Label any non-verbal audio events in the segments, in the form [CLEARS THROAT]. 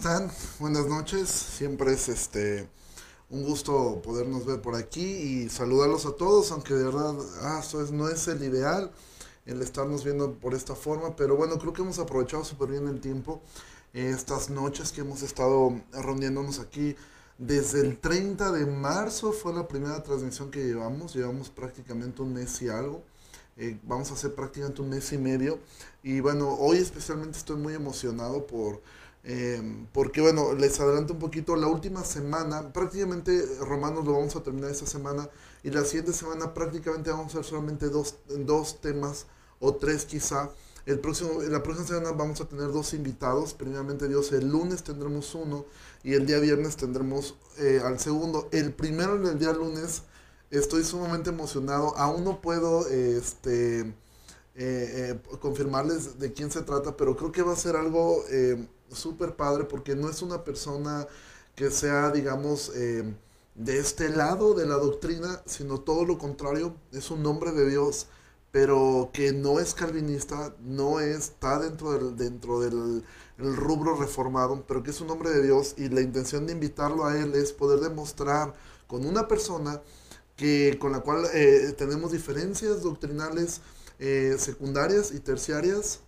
están? Buenas noches. Siempre es este un gusto podernos ver por aquí y saludarlos a todos, aunque de verdad ah, es, no es el ideal el estarnos viendo por esta forma, pero bueno, creo que hemos aprovechado súper bien el tiempo. Estas noches que hemos estado reuniéndonos aquí desde el 30 de marzo fue la primera transmisión que llevamos, llevamos prácticamente un mes y algo. Eh, vamos a hacer prácticamente un mes y medio. Y bueno, hoy especialmente estoy muy emocionado por Em, porque bueno, les adelanto un poquito, la última semana, prácticamente Romanos lo vamos a terminar esta semana y la siguiente semana prácticamente vamos a hacer solamente dos, dos temas o tres quizá. El próximo, la próxima semana vamos a tener dos invitados, primeramente Dios, el lunes tendremos uno y el día viernes tendremos eh, al segundo. El primero en el día lunes estoy sumamente emocionado, aún no puedo este, eh, eh, confirmarles de quién se trata, pero creo que va a ser algo súper padre porque no es una persona que sea, digamos, eh, de este lado de la doctrina, sino todo lo contrario, es un hombre de Dios, pero que no es calvinista, no está dentro del, dentro del rubro reformado, pero que es un hombre de Dios y la intención de invitarlo a él es poder demostrar con una persona que, con la cual eh, tenemos diferencias doctrinales eh, secundarias y terciarias,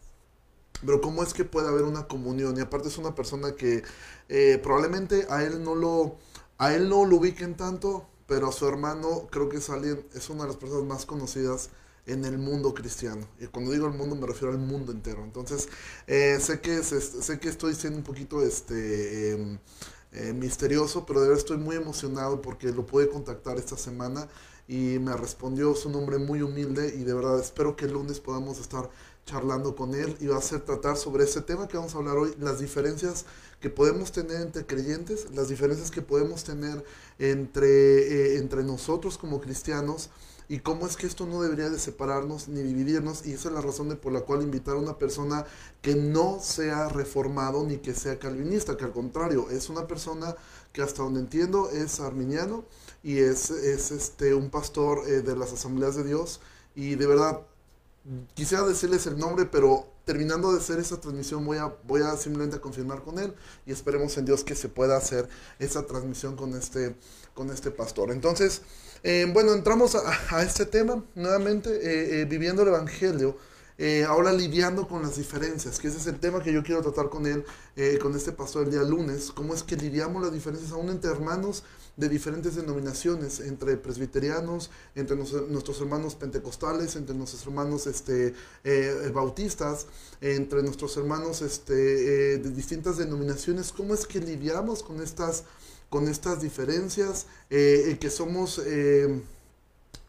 pero cómo es que puede haber una comunión y aparte es una persona que eh, probablemente a él no lo a él no lo ubiquen tanto pero a su hermano creo que es alguien es una de las personas más conocidas en el mundo cristiano. Y cuando digo el mundo me refiero al mundo entero. Entonces eh, sé que sé que estoy siendo un poquito este em, eh, misterioso pero de verdad estoy muy emocionado porque lo pude contactar esta semana y me respondió su nombre muy humilde y de verdad espero que el lunes podamos estar charlando con él y va a ser tratar sobre ese tema que vamos a hablar hoy, las diferencias que podemos tener entre creyentes, las diferencias que podemos tener entre, eh, entre nosotros como cristianos y cómo es que esto no debería de separarnos ni dividirnos. Y esa es la razón de por la cual invitar a una persona que no sea reformado ni que sea calvinista, que al contrario es una persona que hasta donde entiendo es arminiano y es, es este, un pastor eh, de las asambleas de Dios. Y de verdad quisiera decirles el nombre, pero terminando de hacer esa transmisión voy a, voy a simplemente confirmar con él y esperemos en Dios que se pueda hacer esa transmisión con este, con este pastor. Entonces, eh, bueno, entramos a, este tema nuevamente, eh, eh, viviendo el Evangelio. ahora lidiando con las diferencias, que ese es el tema que yo quiero tratar con él, con este pastor el día lunes, cómo es que lidiamos las diferencias aún entre hermanos de diferentes denominaciones, entre presbiterianos, entre nuestros hermanos pentecostales, entre nuestros hermanos este, eh, bautistas, entre nuestros hermanos este, eh, de distintas denominaciones, cómo es que lidiamos con estas, con estas diferencias, eh, que somos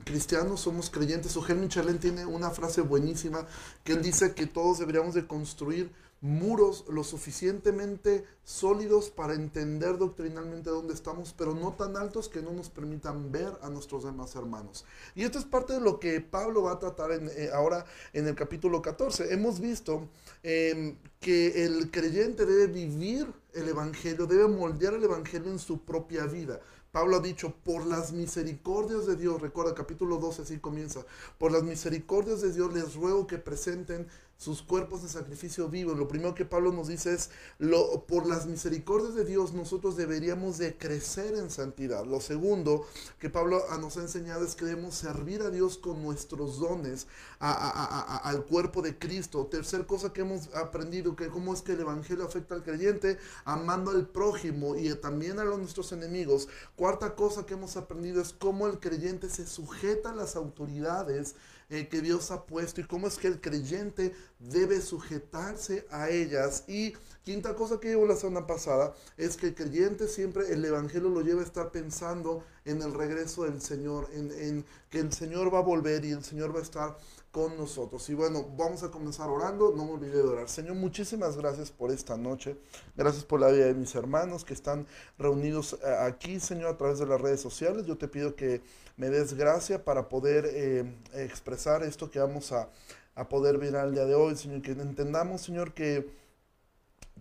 cristianos, somos creyentes. Eugene Michelin tiene una frase buenísima que él dice que todos deberíamos de construir muros lo suficientemente sólidos para entender doctrinalmente dónde estamos, pero no tan altos que no nos permitan ver a nuestros demás hermanos. Y esto es parte de lo que Pablo va a tratar eh, ahora en el capítulo 14. Hemos visto em, que el creyente debe vivir el Evangelio, debe moldear el Evangelio en su propia vida. Pablo ha dicho, por las misericordias de Dios, recuerda capítulo 12 así comienza, por las misericordias de Dios les ruego que presenten sus cuerpos de sacrificio vivo. Lo primero que Pablo nos dice es, lo, por las misericordias de Dios nosotros deberíamos de crecer en santidad. Lo segundo que Pablo nos ha enseñado es que debemos servir a Dios con nuestros dones al cuerpo de Cristo. Tercer cosa que hemos aprendido, que cómo es que el Evangelio afecta al creyente, amando al prójimo y también a nuestros enemigos. Cuarta cosa que hemos aprendido es cómo el creyente se sujeta a las autoridades eh, que Dios ha puesto y cómo es que el creyente debe sujetarse a ellas. Y quinta cosa que llevo la semana pasada es que el creyente siempre el Evangelio lo lleva a estar pensando en el regreso del Señor, en, en que el Señor va a volver y el Señor va a estar con nosotros. Y bueno, vamos a comenzar orando. No me olvide de orar. Señor, muchísimas gracias por esta noche. Gracias por la vida de mis hermanos que están reunidos eh, aquí, Señor, a través de las redes sociales. Yo te pido que me des gracia para poder eh, expresar esto que vamos a, a poder ver al día de hoy, Señor. Que entendamos, Señor, que,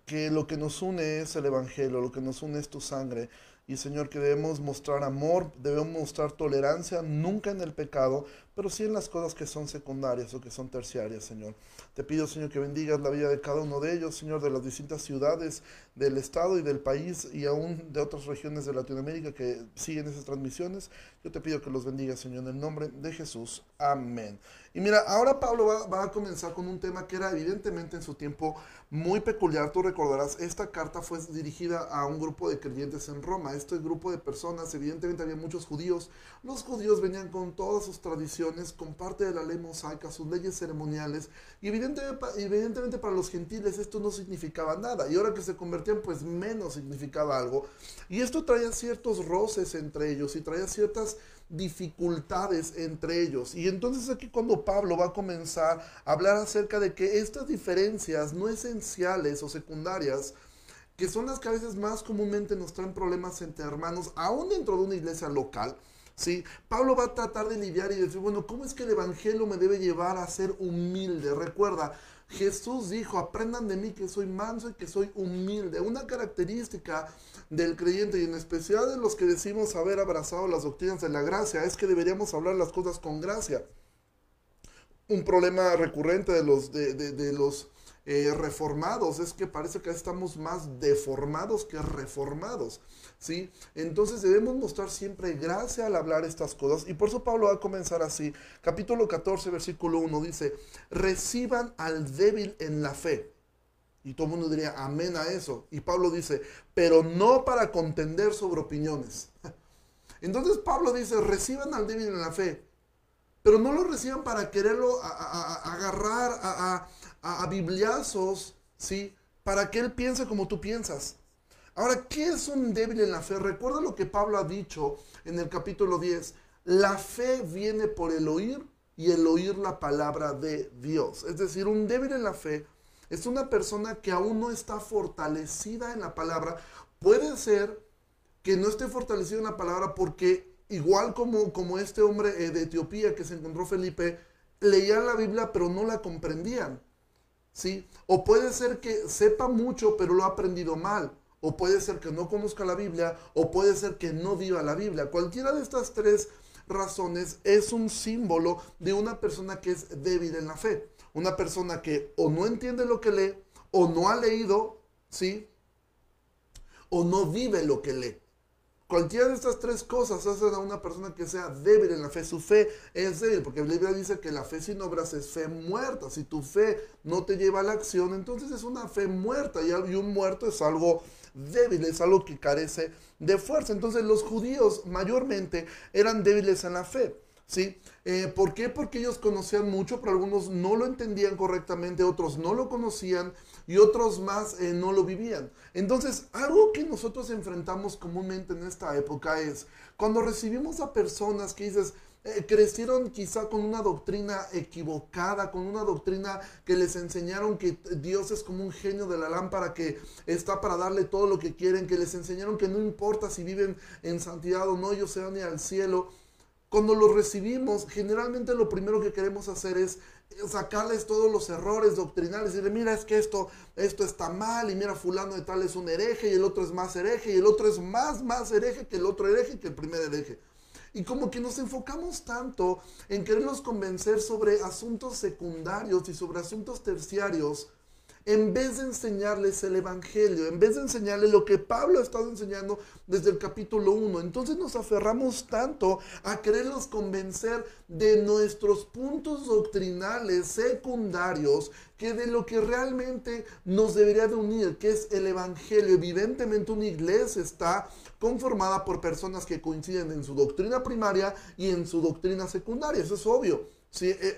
que lo que nos une es el Evangelio, lo que nos une es tu sangre y Señor que debemos mostrar amor, debemos mostrar tolerancia, nunca en el pecado, pero sí en las cosas que son secundarias o que son terciarias, Señor. Te pido, Señor, que bendigas la vida de cada uno de ellos, Señor, de las distintas ciudades del estado y del país y aún de otras regiones de Latinoamérica que siguen esas transmisiones. Yo te pido que los bendiga, Señor, en el nombre de Jesús. Amén. Y mira, ahora Pablo va, va, a comenzar con un tema que era evidentemente en su tiempo muy peculiar. Tú recordarás, esta carta fue dirigida a un grupo de creyentes en Roma. Este grupo de personas, evidentemente había muchos judíos. Los judíos venían con todas sus tradiciones, con parte de la ley mosaica, sus leyes ceremoniales. Y evidentemente para los gentiles esto no significaba nada. Y ahora que se convertían, pues menos significaba algo. Y esto traía ciertos roces entre ellos y traía ciertas dificultades entre ellos. Y entonces aquí cuando Pablo va a comenzar a hablar acerca de que estas diferencias no esenciales o secundarias, que son las que a veces más comúnmente nos traen problemas entre hermanos, aún dentro de una iglesia local, ¿sí? Pablo va a tratar de lidiar y decir, bueno, ¿cómo es que el Evangelio me debe llevar a ser humilde? Recuerda, Jesús dijo, aprendan de mí que soy manso y que soy humilde. Una característica del creyente y en especial de los que decimos haber abrazado las doctrinas de la gracia es que deberíamos hablar las cosas con gracia. Un problema recurrente de los, de, de, los eh, reformados es que parece que estamos más deformados que reformados. ¿sí? Entonces debemos mostrar siempre gracia al hablar estas cosas. Y por eso Pablo va a comenzar así. Capítulo 14, versículo 1 dice, reciban al débil en la fe. Y todo el mundo diría amén a eso. Y Pablo dice, pero no para contender sobre opiniones. [LAUGHS] Entonces Pablo dice, reciban al débil en la fe, pero no lo reciban para quererlo agarrar a, a, bibliazos, ¿sí? Para que él piense como tú piensas. Ahora, ¿qué es un débil en la fe? Recuerda lo que Pablo ha dicho en el capítulo 10. La fe viene por el oír y el oír la palabra de Dios. Es decir, un débil en la fe es una persona que aún no está fortalecida en la palabra. Puede ser que no esté fortalecida en la palabra porque igual como, como este hombre eh, de Etiopía que se encontró Felipe, leían la Biblia pero no la comprendían. ¿Sí? O puede ser que sepa mucho pero lo ha aprendido mal o puede ser que no conozca la Biblia, o puede ser que no viva la Biblia. Cualquiera de estas tres razones es un símbolo de una persona que es débil en la fe. Una persona que o no entiende lo que lee, o no ha leído, ¿sí? O no vive lo que lee. Cualquiera de estas tres cosas hacen a una persona que sea débil en la fe. Su fe es débil, porque la Biblia dice que la fe sin obras es fe muerta. Si tu fe no te lleva a la acción, entonces es una fe muerta. Y un muerto es algo débil, es algo que carece de fuerza. Entonces los judíos mayormente eran débiles en la fe. ¿Sí? Eh, ¿Por qué? Porque ellos conocían mucho, pero algunos no lo entendían correctamente, otros no lo conocían y otros más eh, no lo vivían. Entonces, algo que nosotros enfrentamos comúnmente en esta época es cuando recibimos a personas que dices, eh, crecieron quizá con una doctrina equivocada, con una doctrina que les enseñaron que Dios es como un genio de la lámpara que está para darle todo lo que quieren, que les enseñaron que no importa si viven en santidad o no, ellos se van al cielo. Cuando los recibimos, generalmente lo primero que queremos hacer es sacarles todos los errores doctrinales y decirle, mira, es que esto, esto está mal y mira, fulano de tal es un hereje y el otro es más hereje y el otro es más, más hereje que el otro hereje que el primer hereje. Y como que nos enfocamos tanto en quererlos convencer sobre asuntos secundarios y sobre asuntos terciarios, en vez de enseñarles el Evangelio, en vez de enseñarles lo que Pablo ha estado enseñando desde el capítulo 1. Entonces nos aferramos tanto a quererlos convencer de nuestros puntos doctrinales secundarios que de lo que realmente nos debería de unir, que es el Evangelio. Evidentemente una iglesia está conformada por personas que coinciden en su doctrina primaria y en su doctrina secundaria, eso es obvio. Eh, eh,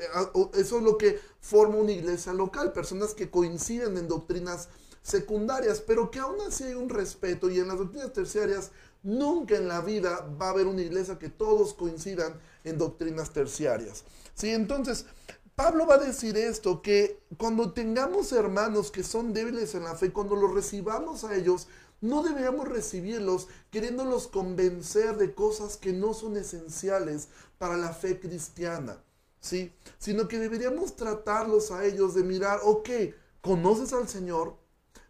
eso es lo que forma una iglesia local, personas que coinciden en doctrinas secundarias, pero que aún así hay un respeto y en las doctrinas terciarias nunca en la vida va a haber una iglesia que todos coincidan en doctrinas terciarias. ¿sí? Entonces, Pablo va a decir esto, que cuando tengamos hermanos que son débiles en la fe, cuando los recibamos a ellos, no deberíamos recibirlos queriéndolos convencer de cosas que no son esenciales para la fe cristiana, Sino que deberíamos tratarlos a ellos de mirar, ok, ¿conoces al Señor?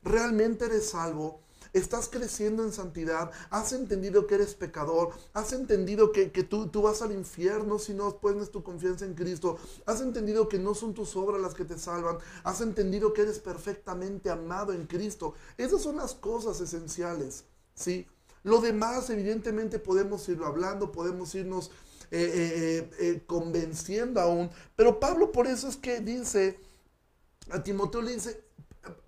¿Realmente eres salvo? estás creciendo en santidad, has entendido que eres pecador, has entendido que, tú, tú, vas al infierno si no pones tu confianza en Cristo, has entendido que no son tus obras las que te salvan, has entendido que eres perfectamente amado en Cristo. Esas son las cosas esenciales, ¿sí? Lo demás, evidentemente, podemos irlo hablando, podemos irnos eh, eh, eh, convenciendo aún, pero Pablo por eso es que dice, a Timoteo le dice,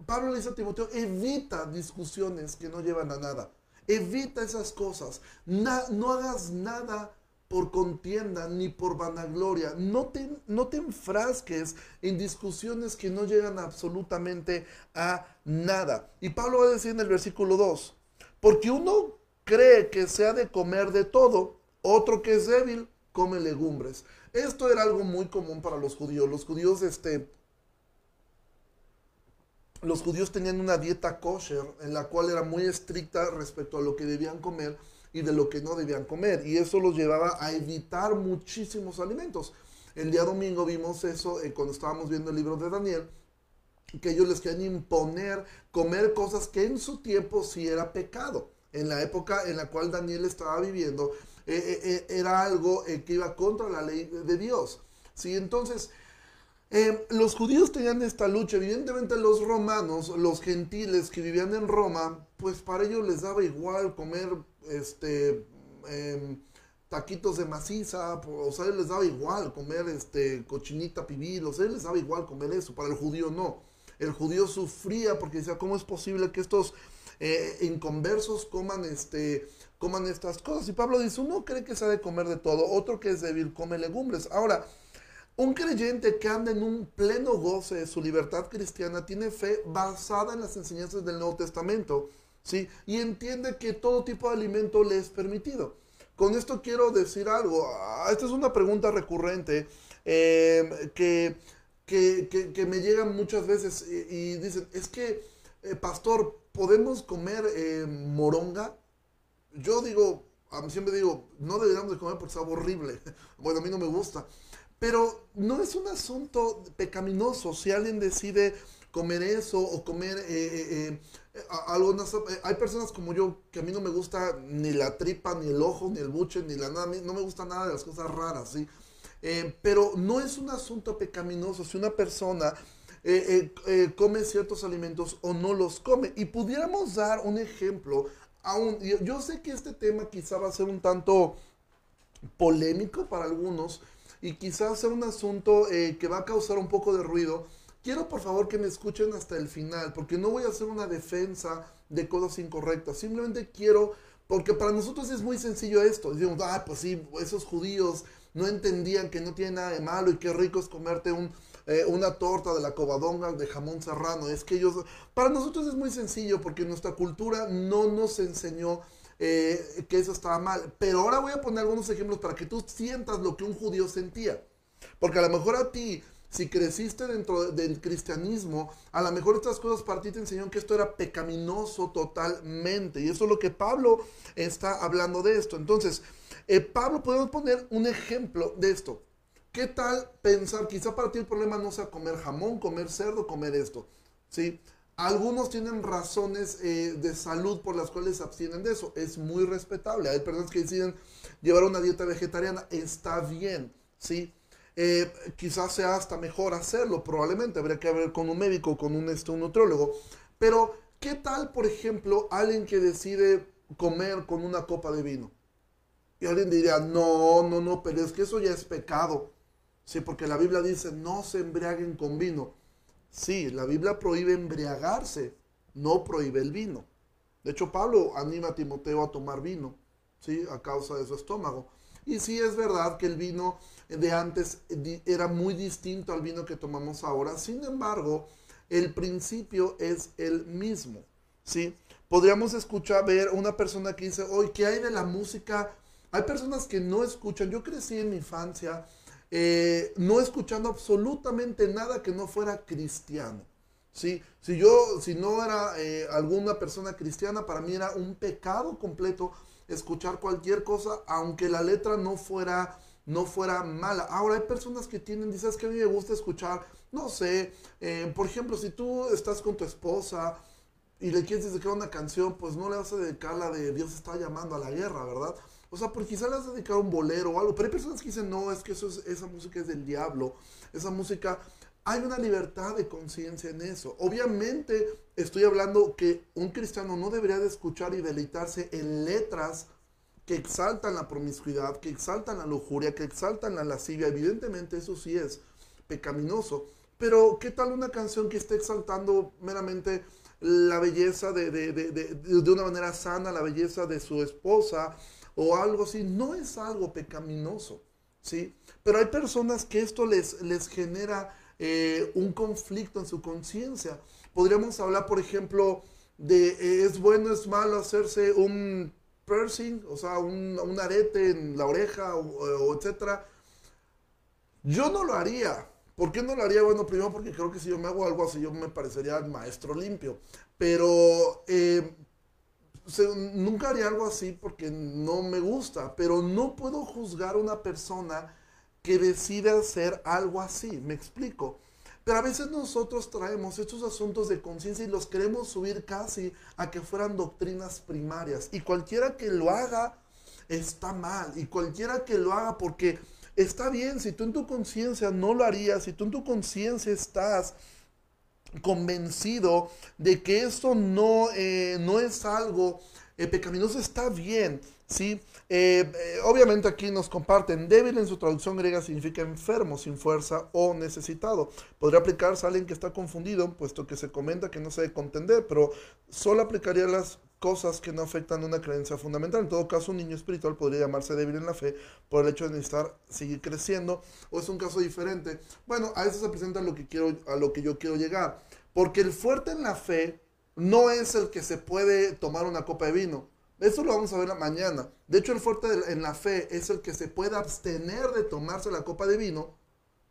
Pablo le dice a Timoteo, evita discusiones que no llevan a nada. Evita esas cosas. no hagas nada por contienda ni por vanagloria. No te, no te enfrasques en discusiones que no llegan absolutamente a nada. Y Pablo va a decir en el versículo 2, porque uno cree que se ha de comer de todo, otro que es débil come legumbres. Esto era algo muy común para los judíos. Los judíos, este, los judíos tenían una dieta kosher en la cual era muy estricta respecto a lo que debían comer y de lo que no debían comer. Y eso los llevaba a evitar muchísimos alimentos. El día domingo vimos eso eh, cuando estábamos viendo el libro de Daniel, que ellos les querían imponer comer cosas que en su tiempo sí era pecado. En la época en la cual Daniel estaba viviendo, eh, eh, era algo que iba contra la ley de Dios. ¿sí? Entonces, eh, los judíos tenían esta lucha, evidentemente los romanos, los gentiles que vivían en Roma, pues para ellos les daba igual comer este em, taquitos de maciza, o sea, les daba igual comer este cochinita pibil, o sea, les daba igual comer eso, para el judío no. El judío sufría porque decía, ¿cómo es posible que estos eh, inconversos coman este coman estas cosas? Y Pablo dice, uno cree que se ha de comer de todo, otro que es débil come legumbres. Ahora, un creyente que anda en un pleno goce de su libertad cristiana tiene fe basada en las enseñanzas del Nuevo Testamento, ¿sí? Y entiende que todo tipo de alimento le es permitido. Con esto quiero decir algo. Ah, esta es una pregunta recurrente eh, que, que, me llega muchas veces y, dicen, es que, eh, pastor, ¿podemos comer eh, moronga? Yo digo, siempre digo, no deberíamos de comer porque sabe horrible. [LAUGHS] Bueno, a mí no me gusta. Pero no es un asunto pecaminoso si alguien decide comer eso o comer eh, eh, eh, algo. hay personas como yo que a mí no me gusta ni la tripa, ni el ojo, ni el buche, ni la nada. No me gusta nada de las cosas raras, ¿sí? pero no es un asunto pecaminoso si una persona come ciertos alimentos o no los come. Y pudiéramos dar un ejemplo. Aún, yo sé que este tema quizá va a ser un tanto polémico para algunos y quizás sea un asunto eh, que va a causar un poco de ruido, quiero por favor que me escuchen hasta el final, porque no voy a hacer una defensa de cosas incorrectas, simplemente quiero, porque para nosotros es muy sencillo esto, decimos, ah, pues sí, esos judíos no entendían que no tiene nada de malo y qué rico es comerte un, eh, una torta de la cobadonga de jamón serrano, es que ellos, para nosotros es muy sencillo, porque nuestra cultura no nos enseñó eh, que eso estaba mal. Pero ahora voy a poner algunos ejemplos para que tú sientas lo que un judío sentía. Porque a lo mejor a ti, si creciste dentro del cristianismo, a lo mejor estas cosas para ti te enseñaron que esto era pecaminoso totalmente. Y eso es lo que Pablo está hablando de esto. Entonces, eh, Pablo, podemos poner un ejemplo de esto. ¿Qué tal pensar? Quizá para ti el problema no sea comer jamón, comer cerdo, comer esto. ¿Sí? Algunos tienen razones eh, de salud por las cuales se abstienen de eso. Es muy respetable. Hay personas que deciden llevar una dieta vegetariana. Está bien, ¿sí? Eh, quizás sea hasta mejor hacerlo, probablemente. Habría que ver con un médico, con un, este. Pero, ¿qué tal, por ejemplo, alguien que decide comer con una copa de vino? Y alguien diría, no, no, no, pero es que eso ya es pecado. Sí, porque la Biblia dice, no se embriaguen con vino. Sí, la Biblia prohíbe embriagarse, no prohíbe el vino. De hecho, Pablo anima a Timoteo a tomar vino, ¿sí? A causa de su estómago. Y sí es verdad que el vino de antes era muy distinto al vino que tomamos ahora. Sin embargo, el principio es el mismo, ¿sí? Podríamos escuchar, ver una persona que dice, hoy, ¿qué hay de la música? Hay personas que no escuchan. Yo crecí en mi infancia eh, no escuchando absolutamente nada que no fuera cristiano. ¿sí? Si yo, si no era eh, alguna persona cristiana, para mí era un pecado completo escuchar cualquier cosa, aunque la letra no fuera, no fuera mala. Ahora hay personas que tienen, dices que a mí me gusta escuchar, no sé, eh, por ejemplo, si tú estás con tu esposa y le quieres dedicar una canción, pues no le vas a dedicar la de Dios está llamando a la guerra, ¿verdad? O sea, porque quizá le vas a dedicar un bolero o algo, pero hay personas que dicen, no, es que eso es, esa música es del diablo, esa música, hay una libertad de conciencia en eso. Obviamente estoy hablando que un cristiano no debería de escuchar y deleitarse en letras que exaltan la promiscuidad, que exaltan la lujuria, que exaltan la lascivia. Evidentemente eso sí es pecaminoso. Pero ¿qué tal una canción que esté exaltando meramente la belleza de, de, de, de, una manera sana, la belleza de su esposa o algo así? No es algo pecaminoso, ¿sí? Pero hay personas que esto les, les genera eh, un conflicto en su conciencia. Podríamos hablar, por ejemplo, de eh, es bueno, es malo hacerse un piercing, o sea, un, un arete en la oreja, o, o etcétera. Yo no lo haría, ¿Por qué no lo haría? Bueno, primero porque creo que si yo me hago algo así, yo me parecería maestro limpio. Pero eh, nunca haría algo así porque no me gusta. Pero no puedo juzgar a una persona que decide hacer algo así. Me explico. Pero a veces nosotros traemos estos asuntos de conciencia y los queremos subir casi a que fueran doctrinas primarias. Y cualquiera que lo haga está mal. Y cualquiera que lo haga porque Está bien, si tú en tu conciencia no lo harías, si tú en tu conciencia estás convencido de que esto no, eh, no es algo eh, pecaminoso, está bien, ¿sí? Eh, obviamente aquí nos comparten, débil en su traducción griega significa enfermo, sin fuerza o necesitado. Podría aplicarse a alguien que está confundido, puesto que se comenta que no sabe contender, pero solo aplicaría las cosas que no afectan una creencia fundamental. En todo caso, un niño espiritual podría llamarse débil en la fe por el hecho de necesitar seguir creciendo, o es un caso diferente. Bueno, a eso se presenta lo que quiero, a lo que yo quiero llegar. Porque el fuerte en la fe no es el que se puede tomar una copa de vino. Eso lo vamos a ver mañana. De hecho, el fuerte en la fe es el que se puede abstener de tomarse la copa de vino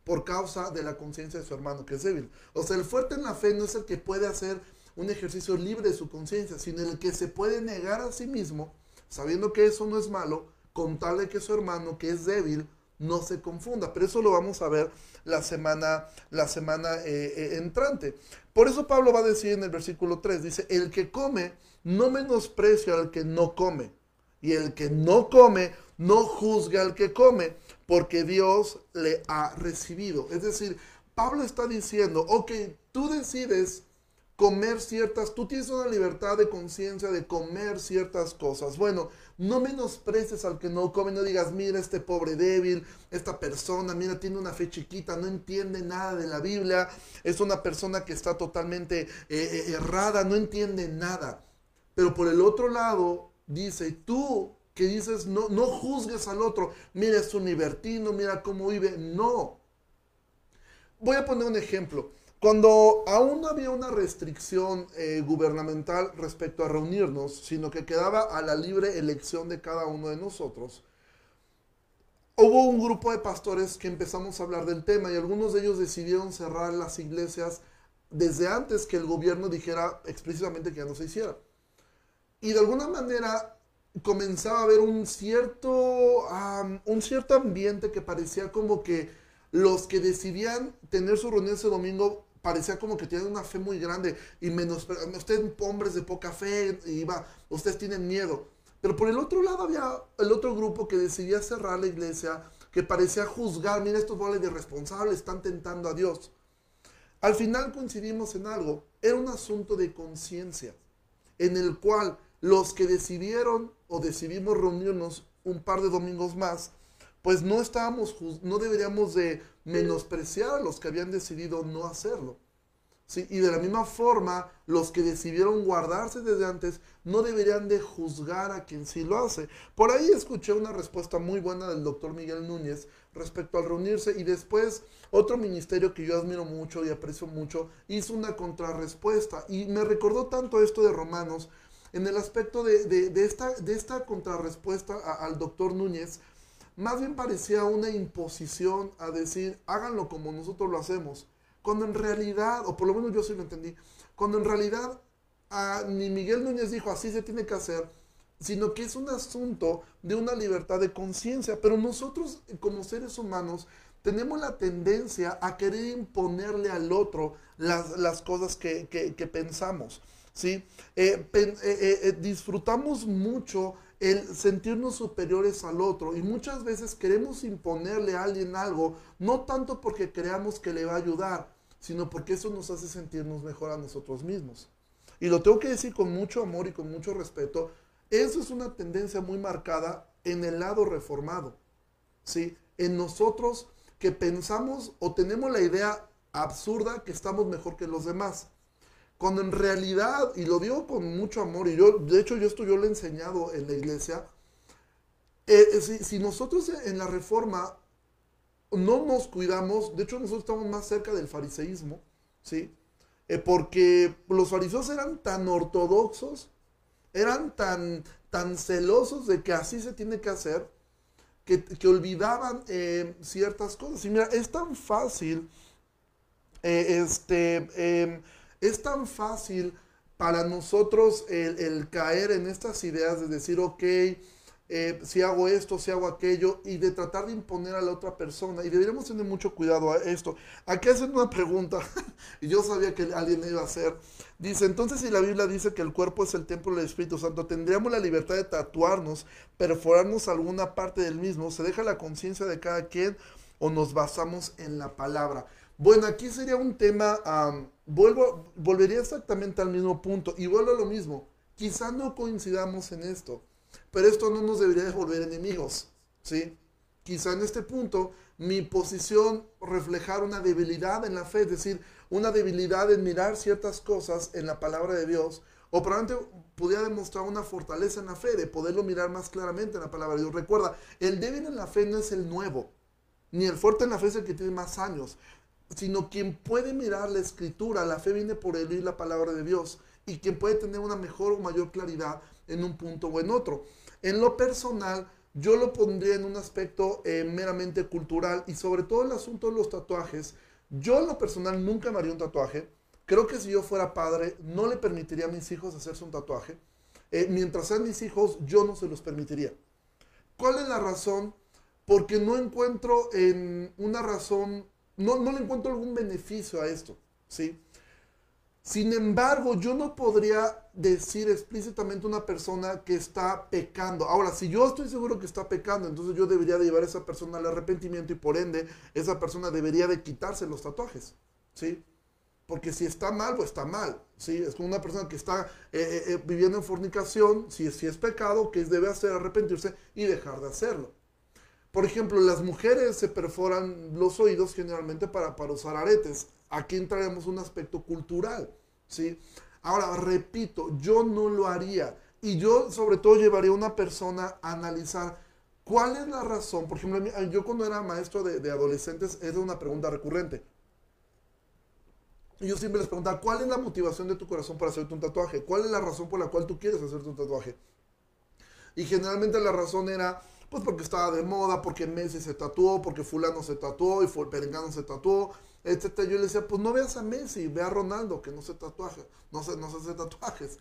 por causa de la conciencia de su hermano que es débil. O sea, el fuerte en la fe no es el que puede hacer un ejercicio libre de su conciencia, sino el que se puede negar a sí mismo, sabiendo que eso no es malo, con tal de que su hermano, que es débil, no se confunda. Pero eso lo vamos a ver la semana, la semana eh, eh, entrante. Por eso Pablo va a decir en el versículo 3, dice, el que come no menosprecia al que no come, y el que no come no juzga al que come, porque Dios le ha recibido. Es decir, Pablo está diciendo, ok, tú decides comer ciertas, tú tienes una libertad de conciencia de comer ciertas cosas. Bueno, no menosprecies al que no come, no digas, mira este pobre débil, esta persona, mira, tiene una fe chiquita, no entiende nada de la Biblia, es una persona que está totalmente eh, eh, errada, no entiende nada. Pero por el otro lado, dice, tú que dices, no, no juzgues al otro, mira, es un libertino, mira cómo vive, no. Voy a poner un ejemplo. Cuando aún no había una restricción eh, gubernamental respecto a reunirnos, sino que quedaba a la libre elección de cada uno de nosotros, hubo un grupo de pastores que empezamos a hablar del tema y algunos de ellos decidieron cerrar las iglesias desde antes que el gobierno dijera explícitamente que ya no se hiciera. Y de alguna manera comenzaba a haber un cierto, un cierto ambiente que parecía como que los que decidían tener su reunión ese domingo parecía como que tienen una fe muy grande y menos, ustedes hombres de poca fe, y va, ustedes tienen miedo. Pero por el otro lado había el otro grupo que decidía cerrar la iglesia, que parecía juzgar, mira estos vales de responsables, están tentando a Dios. Al final coincidimos en algo, era un asunto de conciencia, en el cual los que decidieron o decidimos reunirnos un par de domingos más, pues no estábamos, no deberíamos de menospreciar a los que habían decidido no hacerlo. ¿sí? Y de la misma forma, los que decidieron guardarse desde antes no deberían de juzgar a quien sí lo hace. Por ahí escuché una respuesta muy buena del doctor Miguel Núñez respecto al reunirse y después otro ministerio que yo admiro mucho y aprecio mucho hizo una contrarrespuesta y me recordó tanto esto de Romanos en el aspecto de, esta, de esta contrarrespuesta al doctor Núñez más bien parecía una imposición a decir, háganlo como nosotros lo hacemos. Cuando en realidad, o por lo menos yo sí lo entendí, cuando en realidad ni Miguel Núñez dijo así se tiene que hacer, sino que es un asunto de una libertad de conciencia. Pero nosotros como seres humanos tenemos la tendencia a querer imponerle al otro las, cosas que, que pensamos. ¿Sí? Eh, eh, eh, disfrutamos mucho el sentirnos superiores al otro y muchas veces queremos imponerle a alguien algo, no tanto porque creamos que le va a ayudar, sino porque eso nos hace sentirnos mejor a nosotros mismos. Y lo tengo que decir con mucho amor y con mucho respeto, eso es una tendencia muy marcada en el lado reformado, ¿sí? En nosotros que pensamos o tenemos la idea absurda que estamos mejor que los demás. Cuando en realidad, y lo digo con mucho amor, y yo, de hecho yo esto yo lo he enseñado en la iglesia, eh, eh, si, nosotros en la reforma no nos cuidamos, de hecho nosotros estamos más cerca del fariseísmo, ¿sí? Eh, porque los fariseos eran tan ortodoxos, eran tan, tan celosos de que así se tiene que hacer, que, olvidaban ciertas cosas. Y mira, es tan fácil, este em, es tan fácil para nosotros el, caer en estas ideas de decir, ok, eh, si hago esto, si hago aquello, y de tratar de imponer a la otra persona. Y deberíamos tener mucho cuidado a esto. Aquí hacen una pregunta, [LAUGHS] y yo sabía que alguien iba a hacer. Dice, entonces si la Biblia dice que el cuerpo es el templo del Espíritu Santo, ¿tendríamos la libertad de tatuarnos, perforarnos alguna parte del mismo? ¿Se deja la conciencia de cada quien o nos basamos en la palabra? Bueno, aquí sería un tema, vuelvo, volvería exactamente al mismo punto y vuelvo a lo mismo. Quizá no coincidamos en esto, pero esto no nos debería de volver enemigos, ¿sí? Quizá en este punto mi posición reflejar una debilidad en la fe, es decir, una debilidad en mirar ciertas cosas en la palabra de Dios, o probablemente pudiera demostrar una fortaleza en la fe, de poderlo mirar más claramente en la palabra de Dios. Recuerda, el débil en la fe no es el nuevo, ni el fuerte en la fe es el que tiene más años sino quien puede mirar la escritura, la fe viene por el oír la palabra de Dios, y quien puede tener una mejor o mayor claridad en un punto o en otro. En lo personal, yo lo pondría en un aspecto eh, meramente cultural y sobre todo el asunto de los tatuajes. Yo en lo personal nunca me haría un tatuaje. Creo que si yo fuera padre, no le permitiría a mis hijos hacerse un tatuaje. Eh, mientras sean mis hijos, yo no se los permitiría. ¿Cuál es la razón? Porque no encuentro en una razón no, le encuentro algún beneficio a esto, ¿sí? Sin embargo, yo no podría decir explícitamente a una persona que está pecando. Ahora, si yo estoy seguro que está pecando, entonces yo debería de llevar a esa persona al arrepentimiento y por ende esa persona debería de quitarse los tatuajes, ¿sí? Porque si está mal, pues está mal, ¿sí? Es como una persona que está eh, eh, eh, viviendo en fornicación, si, si es pecado, que debe hacer arrepentirse y dejar de hacerlo. Por ejemplo, las mujeres se perforan los oídos generalmente para, usar aretes. Aquí entraremos un aspecto cultural, ¿sí? Ahora, repito, yo no lo haría. Y yo sobre todo llevaría a una persona a analizar cuál es la razón. Por ejemplo, yo cuando era maestro de, adolescentes, era una pregunta recurrente. Y yo siempre les preguntaba, ¿cuál es la motivación de tu corazón para hacerte un tatuaje? ¿Cuál es la razón por la cual tú quieres hacerte un tatuaje? Y generalmente la razón era, pues porque estaba de moda, porque Messi se tatuó, porque fulano se tatuó y Perengano se tatuó, etc. Yo le decía, pues no veas a Messi, ve a Ronaldo, que no se tatuaje, no se, no se hace tatuajes.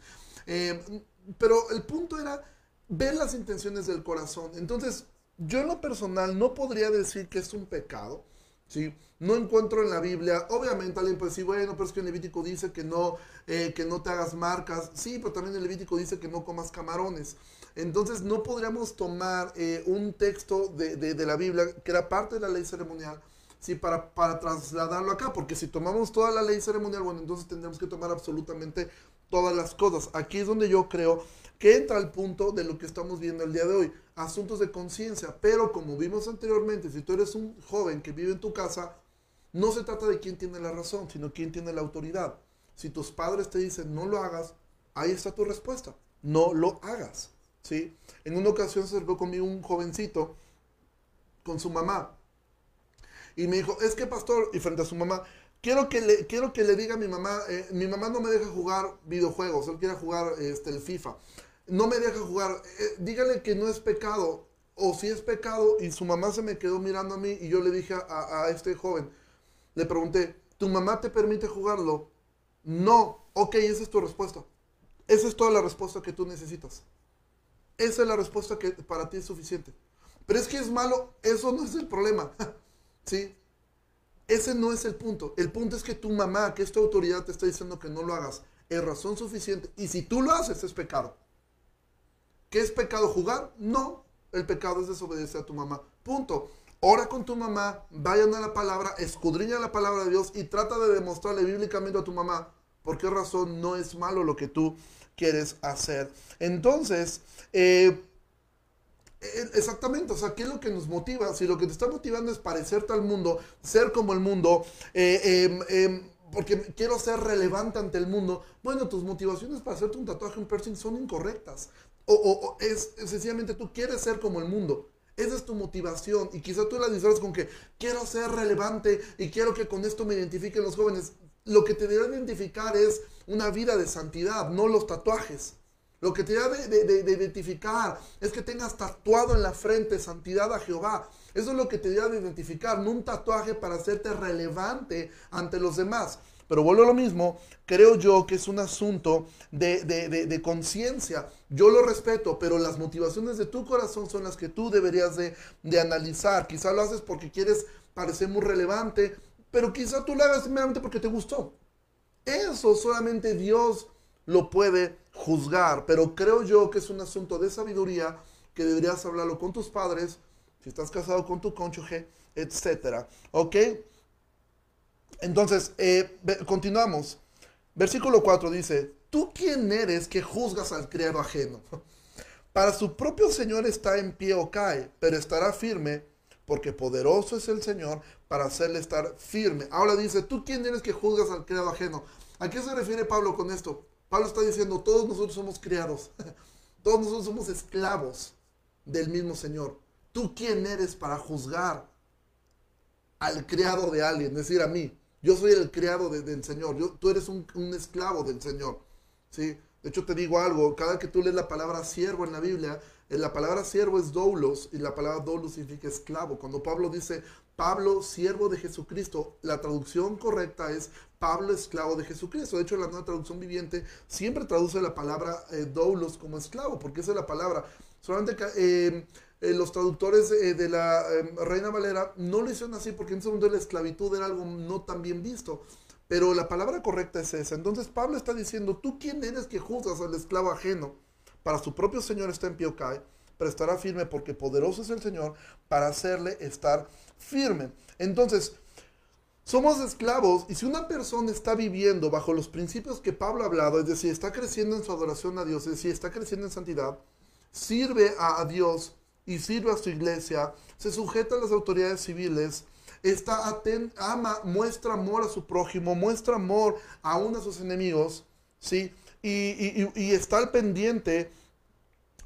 Eh, pero el punto era ver las intenciones del corazón. Entonces, yo en lo personal no podría decir que es un pecado, ¿sí? No encuentro en la Biblia, obviamente alguien puede decir, bueno, pero es que en Levítico dice que no, eh, que no te hagas marcas, sí, pero también en Levítico dice que no comas camarones. Entonces no podríamos tomar eh, un texto de, la Biblia que era parte de la ley ceremonial ¿sí? para, para trasladarlo acá, porque si tomamos toda la ley ceremonial, bueno, entonces tendremos que tomar absolutamente todas las cosas. Aquí es donde yo creo que entra el punto de lo que estamos viendo el día de hoy, asuntos de conciencia, pero como vimos anteriormente, si tú eres un joven que vive en tu casa, no se trata de quién tiene la razón, sino quién tiene la autoridad. Si tus padres te dicen no lo hagas, ahí está tu respuesta, no lo hagas. ¿Sí? En una ocasión se acercó conmigo un jovencito con su mamá y me dijo, es que pastor, y frente a su mamá, quiero que le, quiero que le diga a mi mamá, eh, mi mamá no me deja jugar videojuegos, él quiere jugar este, el FIFA, no me deja jugar, eh, dígale que no es pecado, o si es pecado, y su mamá se me quedó mirando a mí y yo le dije a, a este joven, le pregunté, ¿tu mamá te permite jugarlo? No, ok, esa es tu respuesta. Esa es toda la respuesta que tú necesitas. Esa es la respuesta que para ti es suficiente. Pero es que es malo, eso no es el problema. [LAUGHS] ¿Sí? Ese no es el punto. El punto es que tu mamá, que esta autoridad te está diciendo que no lo hagas. es razón suficiente. Y si tú lo haces, es pecado. ¿Qué es pecado jugar? No, el pecado es desobedecer a tu mamá. Punto. Ora con tu mamá, vayan a la palabra, escudriña la palabra de Dios y trata de demostrarle bíblicamente a tu mamá por qué razón no es malo lo que tú quieres hacer. Entonces, eh, eh, exactamente, o sea, ¿qué es lo que nos motiva? Si lo que te está motivando es parecerte al mundo, ser como el mundo, eh, em, em, porque quiero ser relevante ante el mundo, bueno, tus motivaciones para hacerte un tatuaje, un piercing son incorrectas. O, es, sencillamente tú quieres ser como el mundo. Esa es tu motivación y quizá tú la disfrazas con que quiero ser relevante y quiero que con esto me identifiquen los jóvenes. Lo que te debe identificar es una vida de santidad, no los tatuajes. Lo que te debe de, identificar es que tengas tatuado en la frente santidad a Jehová. Eso es lo que te debe de identificar, no un tatuaje para hacerte relevante ante los demás. Pero vuelvo a lo mismo, creo yo que es un asunto de, conciencia. Yo lo respeto, pero las motivaciones de tu corazón son las que tú deberías de, analizar. Quizá lo haces porque quieres parecer muy relevante, pero quizá tú lo hagas simplemente porque te gustó. Eso solamente Dios lo puede juzgar, pero creo yo que es un asunto de sabiduría que deberías hablarlo con tus padres, si estás casado con tu cónyuge, etcétera. ¿Ok? Entonces, eh, continuamos. Versículo 4 dice, ¿tú quién eres que juzgas al criado ajeno? [LAUGHS] Para su propio Señor está en pie o cae, pero estará firme, porque poderoso es el Señor para hacerle estar firme. Ahora dice, ¿tú quién eres que juzgas al criado ajeno? ¿A qué se refiere Pablo con esto? Pablo está diciendo, todos nosotros somos criados, [LAUGHS] todos nosotros somos esclavos del mismo Señor. ¿Tú quién eres para juzgar al criado de alguien? Es decir, a mí. Yo soy el criado del Señor. Yo, tú eres un, esclavo del Señor. ¿sí? De hecho, te digo algo. Cada que tú lees la palabra siervo en la Biblia, la palabra siervo es doulos y la palabra doulos significa esclavo. Cuando Pablo dice Pablo, siervo de Jesucristo, la traducción correcta es Pablo, esclavo de Jesucristo. De hecho, la nueva traducción viviente siempre traduce la palabra eh, doulos como esclavo, porque esa es la palabra. Solamente que eh, eh, los traductores eh, de la em, Reina Valera no lo hicieron así porque en ese momento la esclavitud era algo no tan bien visto. Pero la palabra correcta es esa. Entonces Pablo está diciendo, ¿tú quién eres que juzgas al esclavo ajeno? Para su propio Señor está en pie cae, pero estará firme porque poderoso es el Señor para hacerle estar firme. Entonces, somos esclavos y si una persona está viviendo bajo los principios que Pablo ha hablado, es decir, está creciendo en su adoración a Dios, es decir, está creciendo en santidad, sirve a Dios, y sirve a su iglesia, se sujeta a las autoridades civiles, está atenta, ama, muestra amor a su prójimo, muestra amor aún a sus enemigos, ¿sí? Y, está al pendiente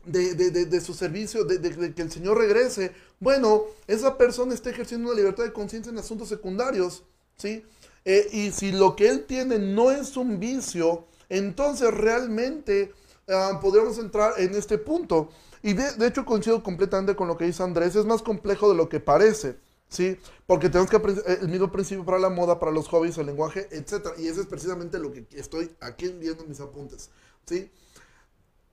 de, su servicio, de, que el Señor regrese. Bueno, esa persona está ejerciendo una libertad de conciencia en asuntos secundarios, ¿sí? Eh, y si lo que él tiene no es un vicio, entonces realmente ah, podríamos entrar en este punto. Y de, hecho coincido completamente con lo que dice Andrés, es más complejo de lo que parece, ¿sí? Porque tenemos que aprender el mismo principio para la moda, para los hobbies, el lenguaje, etc. Y eso es precisamente lo que estoy aquí viendo en mis apuntes, ¿sí?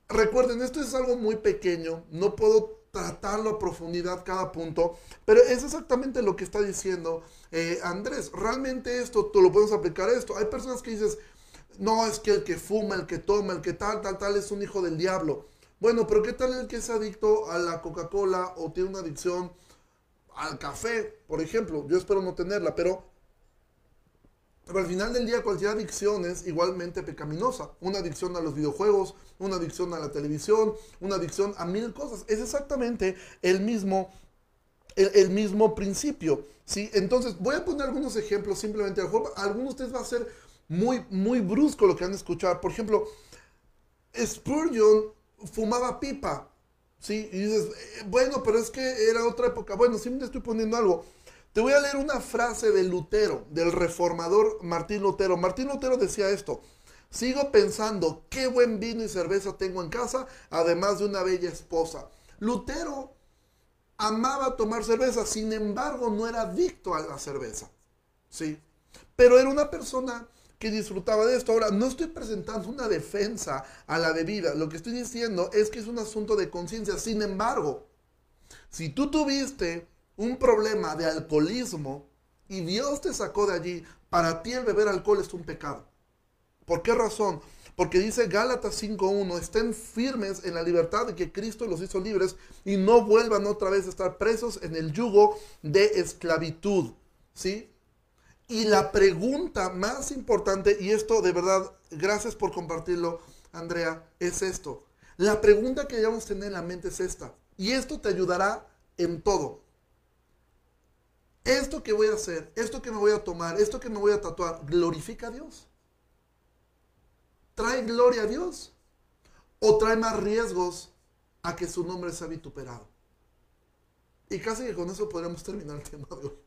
Recuerden, esto es algo muy pequeño, no puedo tratarlo a profundidad cada punto, pero es exactamente lo que está diciendo eh, Andrés. Realmente esto, tú lo podemos aplicar a esto. Hay personas que dices, no, es que el que fuma, el que toma, el que tal, tal, tal, es un hijo del diablo. Bueno, pero ¿qué tal el que es adicto a la Coca-Cola o tiene una adicción al café, por ejemplo? Yo espero no tenerla, pero, pero al final del día cualquier adicción es igualmente pecaminosa. Una adicción a los videojuegos, una adicción a la televisión, una adicción a mil cosas. Es exactamente el mismo, el, mismo principio. ¿sí? Entonces, voy a poner algunos ejemplos simplemente. algunos de ustedes va a ser muy, muy brusco lo que van a escuchar. Por ejemplo, Spurgeon fumaba pipa. ¿Sí? Y dices, eh, bueno, pero es que era otra época. Bueno, me estoy poniendo algo. Te voy a leer una frase de Lutero, del reformador Martín Lutero. Martín Lutero decía esto. Sigo pensando qué buen vino y cerveza tengo en casa, además de una bella esposa. Lutero amaba tomar cerveza, sin embargo no era adicto a la cerveza. ¿sí? Pero era una persona que disfrutaba de esto. Ahora, no estoy presentando una defensa a la bebida. Lo que estoy diciendo es que es un asunto de conciencia. Sin embargo, si tú tuviste un problema de alcoholismo y Dios te sacó de allí, para ti el beber alcohol es un pecado. ¿Por qué razón? Porque dice Gálatas 5.1, estén firmes en la libertad de que Cristo los hizo libres y no vuelvan otra vez a estar presos en el yugo de esclavitud. ¿Sí? Y la pregunta más importante, y esto de verdad, gracias por compartirlo, Andrea, es esto. La pregunta que debemos tener en la mente es esta. Y esto te ayudará en todo. Esto que voy a hacer, esto que me voy a tomar, esto que me voy a tatuar, ¿glorifica a Dios? ¿Trae gloria a Dios? ¿O trae más riesgos a que su nombre sea vituperado? Y casi que con eso podríamos terminar el tema de hoy.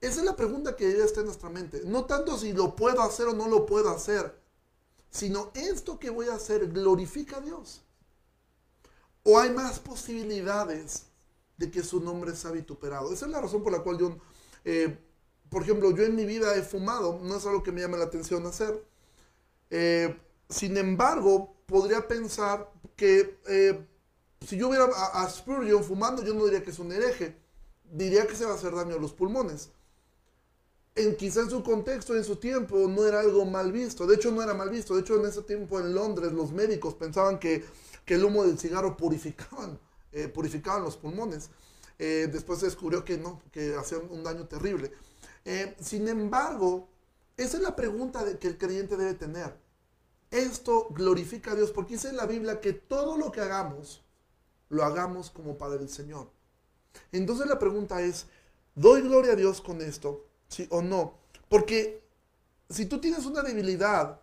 Esa es la pregunta que debe estar en nuestra mente. No tanto si lo puedo hacer o no lo puedo hacer, sino esto que voy a hacer glorifica a Dios. O hay más posibilidades de que su nombre sea vituperado. Esa es la razón por la cual yo, eh, por ejemplo, yo en mi vida he fumado, no es algo que me llame la atención hacer. Eh, sin embargo, podría pensar que eh, si yo viera a, Spurgeon fumando, yo no diría que es un hereje, diría que se va a hacer daño a los pulmones. En, quizá en su contexto, en su tiempo, no era algo mal visto. De hecho, no era mal visto. De hecho, en ese tiempo en Londres, los médicos pensaban que, que el humo del cigarro purificaban eh, purificaban los pulmones. Eh, después se descubrió que no, que hacían un daño terrible. Eh, sin embargo, esa es la pregunta que el creyente debe tener. Esto glorifica a Dios porque dice en la Biblia que todo lo que hagamos, lo hagamos como para el Señor. Entonces la pregunta es, ¿doy gloria a Dios con esto? ¿Sí o no? Porque si tú tienes una debilidad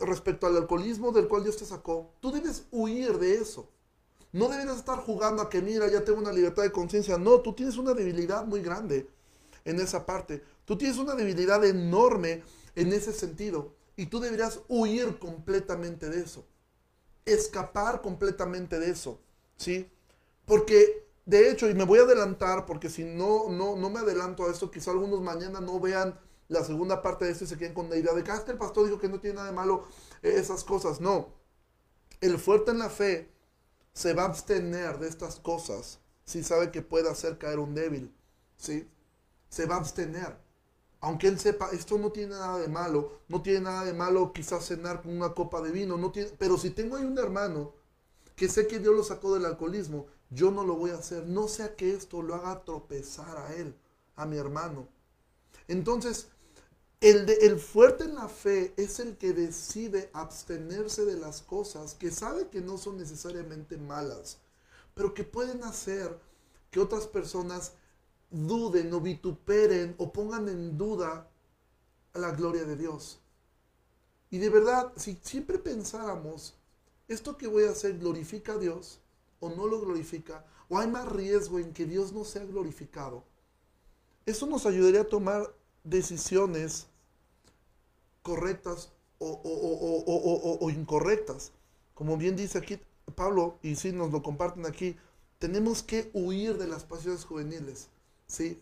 respecto al alcoholismo del cual Dios te sacó, tú debes huir de eso. No deberías estar jugando a que, mira, ya tengo una libertad de conciencia. No, tú tienes una debilidad muy grande en esa parte. Tú tienes una debilidad enorme en ese sentido. Y tú deberías huir completamente de eso. Escapar completamente de eso. ¿Sí? Porque, de hecho, y me voy a adelantar, porque si no, no, no me adelanto a esto, quizá algunos mañana no vean la segunda parte de esto y se queden con la idea de que ah, el pastor dijo que no tiene nada de malo esas cosas. No. El fuerte en la fe se va a abstener de estas cosas si sabe que puede hacer caer un débil. Se va a abstener. Aunque él sepa, esto no tiene nada de malo, no tiene nada de malo quizás cenar con una copa de vino, no tiene, pero si tengo ahí un hermano que sé que Dios lo sacó del alcoholismo, yo no lo voy a hacer, no sea que esto lo haga tropezar a él, a mi hermano. Entonces, el, fuerte en la fe es el que decide abstenerse de las cosas que sabe que no son necesariamente malas, pero que pueden hacer que otras personas duden o vituperen o pongan en duda la gloria de Dios. Y de verdad, si siempre pensáramos, esto que voy a hacer glorifica a Dios o no lo glorifica, o hay más riesgo en que Dios no sea glorificado, eso nos ayudaría a tomar decisiones correctas o, incorrectas. Como bien dice aquí Pablo, y si nos lo comparten aquí, tenemos que huir de las pasiones juveniles, ¿sí?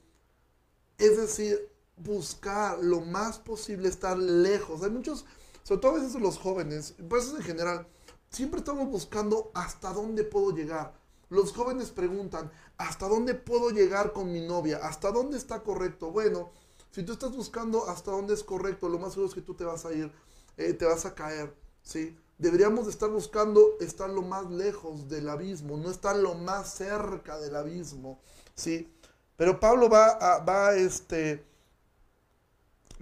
Es decir, buscar lo más posible estar lejos. Hay muchos, sobre todo a veces los jóvenes, pues en general, siempre estamos buscando hasta dónde puedo llegar. Los jóvenes preguntan, ¿hasta dónde puedo llegar con mi novia? ¿Hasta dónde está correcto? Bueno, si tú estás buscando hasta dónde es correcto, lo más seguro es que tú te vas a ir, eh, te vas a caer, ¿sí? Deberíamos de estar buscando estar lo más lejos del abismo, no estar lo más cerca del abismo, ¿sí? Pero Pablo va a, va este,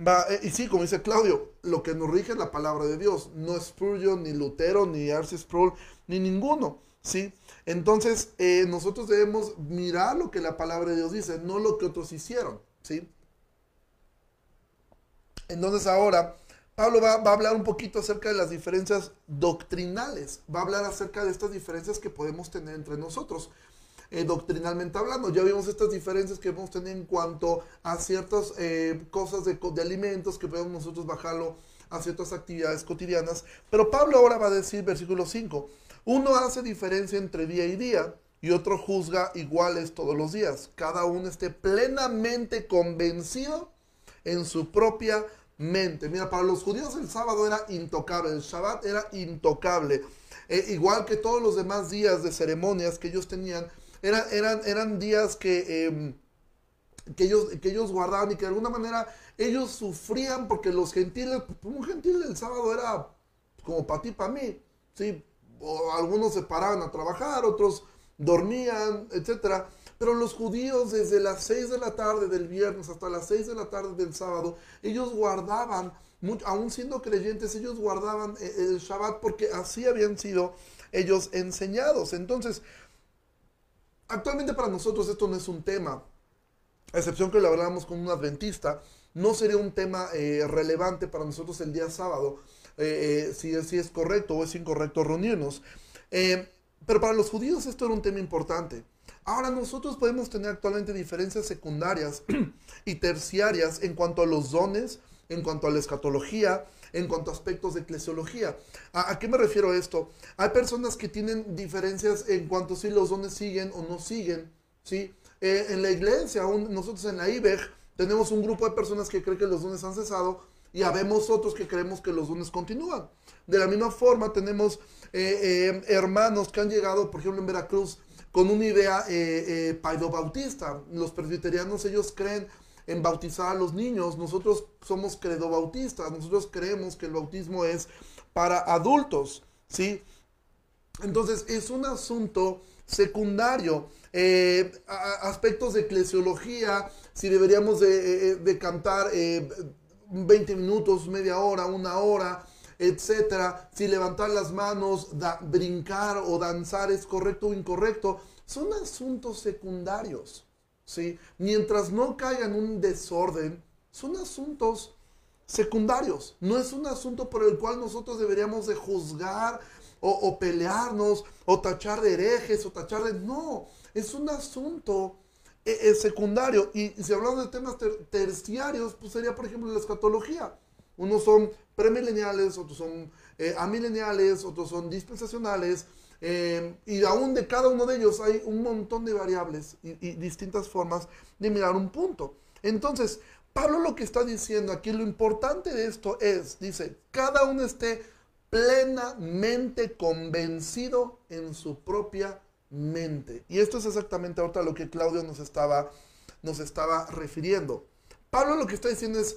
va, eh, y sí, como dice Claudio, lo que nos rige es la palabra de Dios, no es Spurgeon, ni Lutero, ni Arce Sproul, ni ninguno, ¿sí? Entonces, eh, nosotros debemos mirar lo que la palabra de Dios dice, no lo que otros hicieron, ¿sí? Entonces ahora Pablo va, a hablar un poquito acerca de las diferencias doctrinales, va a hablar acerca de estas diferencias que podemos tener entre nosotros. Eh, doctrinalmente hablando. Ya vimos estas diferencias que podemos tener en cuanto a ciertas eh, cosas de, de, alimentos que podemos nosotros bajarlo a ciertas actividades cotidianas. Pero Pablo ahora va a decir, versículo 5, uno hace diferencia entre día y día y otro juzga iguales todos los días. Cada uno esté plenamente convencido en su propia mente. Mira, para los judíos el sábado era intocable, el Shabbat era intocable. Eh, igual que todos los demás días de ceremonias que ellos tenían, eran, eran, días que em, que ellos, que ellos guardaban y que de alguna manera ellos sufrían porque los gentiles, pues, un gentil el sábado era como para ti, para mí, ¿sí? O algunos se paraban a trabajar, otros dormían, etc. Pero los judíos desde las 6 de la tarde del viernes hasta las 6 de la tarde del sábado, ellos guardaban, aún siendo creyentes, ellos guardaban eh, el Shabbat porque así habían sido ellos enseñados. Entonces, actualmente para nosotros esto no es un tema, a excepción que lo hablamos con un adventista, no sería un tema eh, relevante para nosotros el día sábado, eh, si, si, es correcto o es incorrecto reunirnos. pero para los judíos esto era un tema importante. Ahora nosotros podemos tener actualmente diferencias secundarias [CLEARS THROAT] y terciarias en cuanto a los dones, en cuanto a la escatología, en cuanto a aspectos de eclesiología. ¿A, qué me refiero a esto? Hay personas que tienen diferencias en cuanto a si los dones siguen o no siguen. ¿sí? Eh, en la iglesia, nosotros en la IBEG, tenemos un grupo de personas que creen que los dones han cesado y habemos otros que creemos que los dones continúan. De la misma forma, tenemos eh, eh, hermanos que han llegado, por ejemplo, en Veracruz, con una idea eh, eh bautista Los presbiterianos, ellos creen en bautizar a los niños. Nosotros somos credobautistas. Nosotros creemos que el bautismo es para adultos, ¿sí? Entonces, es un asunto secundario. Eh, aspectos de eclesiología, si deberíamos de, de cantar 20 minutos, media hora, una hora, etcétera, si levantar las manos, brincar o danzar es correcto o incorrecto, son asuntos secundarios, ¿sí? Mientras no caiga en un desorden, son asuntos secundarios. No es un asunto por el cual nosotros deberíamos de juzgar o, pelearnos o tachar de herejes o tachar de... No, es un asunto eh, eh, secundario. Y, si hablamos de temas terciarios, pues sería por ejemplo la escatología. Unos son premileniales, otros son eh, amileniales, otros son dispensacionales. Eh, y aún de cada uno de ellos hay un montón de variables y, distintas formas de mirar un punto. Entonces, Pablo lo que está diciendo aquí, lo importante de esto es, dice, cada uno esté plenamente convencido en su propia mente. Y esto es exactamente ahorita lo que Claudio nos estaba, nos estaba refiriendo. Pablo lo que está diciendo es,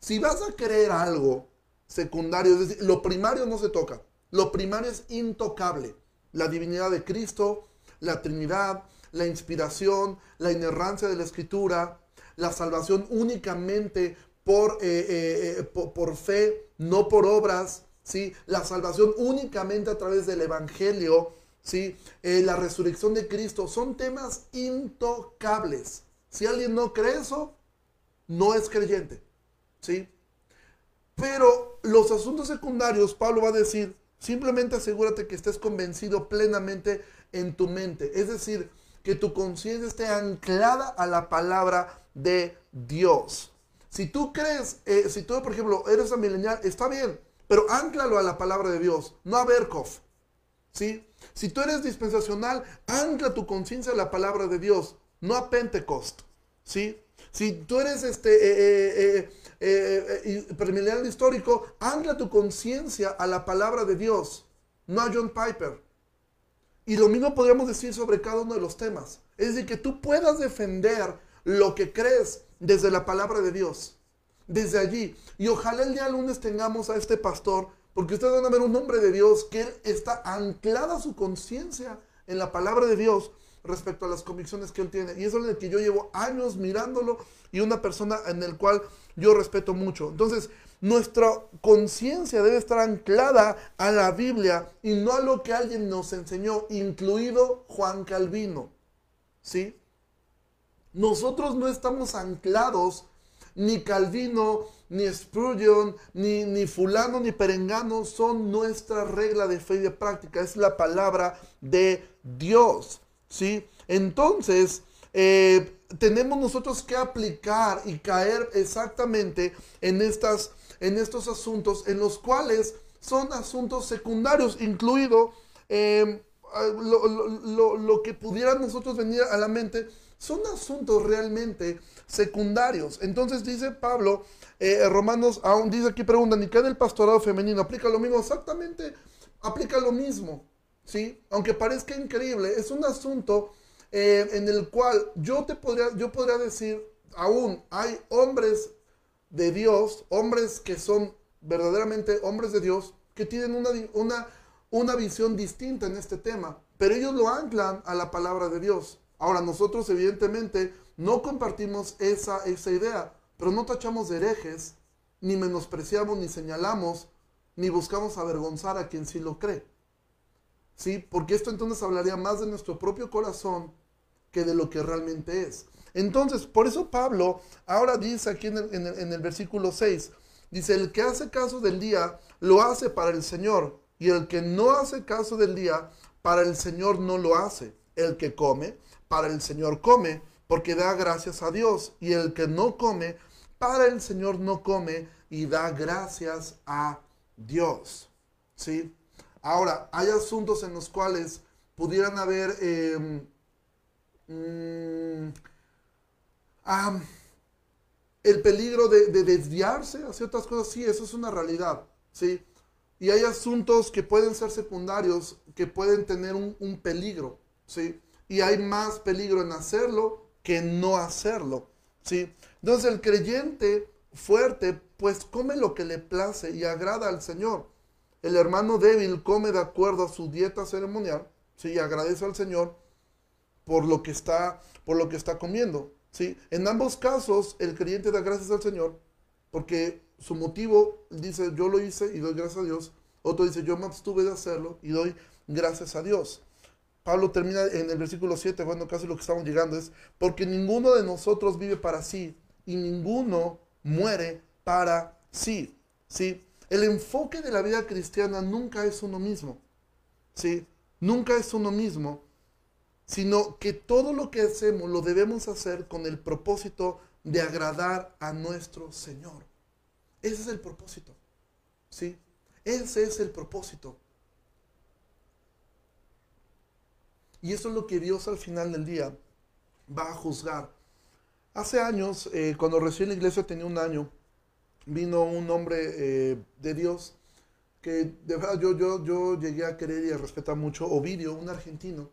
si vas a creer algo secundario, es decir, lo primario no se toca. Lo primario es intocable. La divinidad de Cristo, la Trinidad, la inspiración, la inerrancia de la Escritura, la salvación únicamente por, eh, eh, eh, por, fe, no por obras, ¿sí? la salvación únicamente a través del Evangelio, ¿sí? la resurrección de Cristo, son temas intocables. Si alguien no cree eso, no es creyente. ¿sí? Pero los asuntos secundarios, Pablo va a decir, simplemente asegúrate que estés convencido plenamente en tu mente. Es decir, que tu conciencia esté anclada a la palabra de Dios. Si tú crees, eh, si tú, por ejemplo, eres milenial, está bien, pero anclalo a la palabra de Dios, no a Berkov. ¿sí? Si tú eres dispensacional, ancla tu conciencia a la palabra de Dios, no a Pentecost. ¿sí? Si tú eres este, eh, eh, eh, eh histórico, ancla tu conciencia a la palabra de Dios, no a John Piper. Y lo mismo podríamos decir sobre cada uno de los temas. Es decir, que tú puedas defender lo que crees desde la palabra de Dios. Desde allí. Y ojalá el día lunes tengamos a este pastor, porque ustedes van a ver un hombre de Dios que él está anclada su conciencia en la palabra de Dios respecto a las convicciones que él tiene. Y eso es el que yo llevo años mirándolo y una persona en el cual yo respeto mucho. Entonces, nuestra conciencia debe estar anclada a la Biblia y no a lo que alguien nos enseñó, incluido Juan Calvino. ¿Sí? Nosotros no estamos anclados, ni Calvino, ni Spurgeon, ni, ni fulano, ni perengano son nuestra regla de fe y de práctica. Es la palabra de Dios. ¿Sí? Entonces, eh, tenemos nosotros que aplicar y caer exactamente en, estas, en estos asuntos, en los cuales son asuntos secundarios, incluido em, lo, que pudiera nosotros venir a la mente, son asuntos realmente secundarios. Entonces dice Pablo, eh, Romanos, aún dice aquí, preguntan, ¿y qué del pastorado femenino? ¿Aplica lo mismo? Exactamente, aplica lo mismo. ¿Sí? Aunque parezca increíble, es un asunto eh, en el cual yo te podría, yo podría decir, aún hay hombres de Dios, hombres que son verdaderamente hombres de Dios, que tienen una, una, una visión distinta en este tema, pero ellos lo anclan a la palabra de Dios. Ahora, nosotros evidentemente no compartimos esa, esa idea, pero no tachamos de herejes, ni menospreciamos, ni señalamos, ni buscamos avergonzar a quien sí lo cree. ¿Sí? Porque esto entonces hablaría más de nuestro propio corazón que de lo que realmente es. Entonces, por eso Pablo ahora dice aquí en el, en el versículo 6, dice, el que hace caso del día, lo hace para el Señor, y el que no hace caso del día, para el Señor no lo hace. El que come, para el Señor come, porque da gracias a Dios. Y el que no come, para el Señor no come y da gracias a Dios. ¿Sí? Ahora, hay asuntos en los cuales pudieran haber em, mm, el peligro de, desviarse hacia otras cosas. Sí, eso es una realidad. ¿Sí? Y hay asuntos que pueden ser secundarios, que pueden tener un, peligro. ¿Sí? Y hay más peligro en hacerlo que no hacerlo. ¿sí? Entonces el creyente fuerte pues come lo que le place y agrada al Señor. El hermano débil come de acuerdo a su dieta ceremonial, ¿sí? agradece al Señor por lo que está, por lo que está comiendo. ¿sí? En ambos casos el creyente da gracias al Señor porque su motivo dice yo lo hice y doy gracias a Dios. Otro dice yo me abstuve de hacerlo y doy gracias a Dios. Pablo termina en el versículo 7, bueno, casi lo que estamos llegando es, porque ninguno de nosotros vive para sí y ninguno muere para sí. ¿sí? El enfoque de la vida cristiana nunca es uno mismo. ¿sí? Nunca es uno mismo, sino que todo lo que hacemos lo debemos hacer con el propósito de agradar a nuestro Señor. Ese es el propósito. ¿sí? Ese es el propósito. Y eso es lo que Dios al final del día va a juzgar. Hace años, eh, cuando recién la iglesia tenía un año, vino un hombre eh, de Dios que de verdad yo, yo, yo llegué a querer y a respetar mucho, Ovidio, un argentino.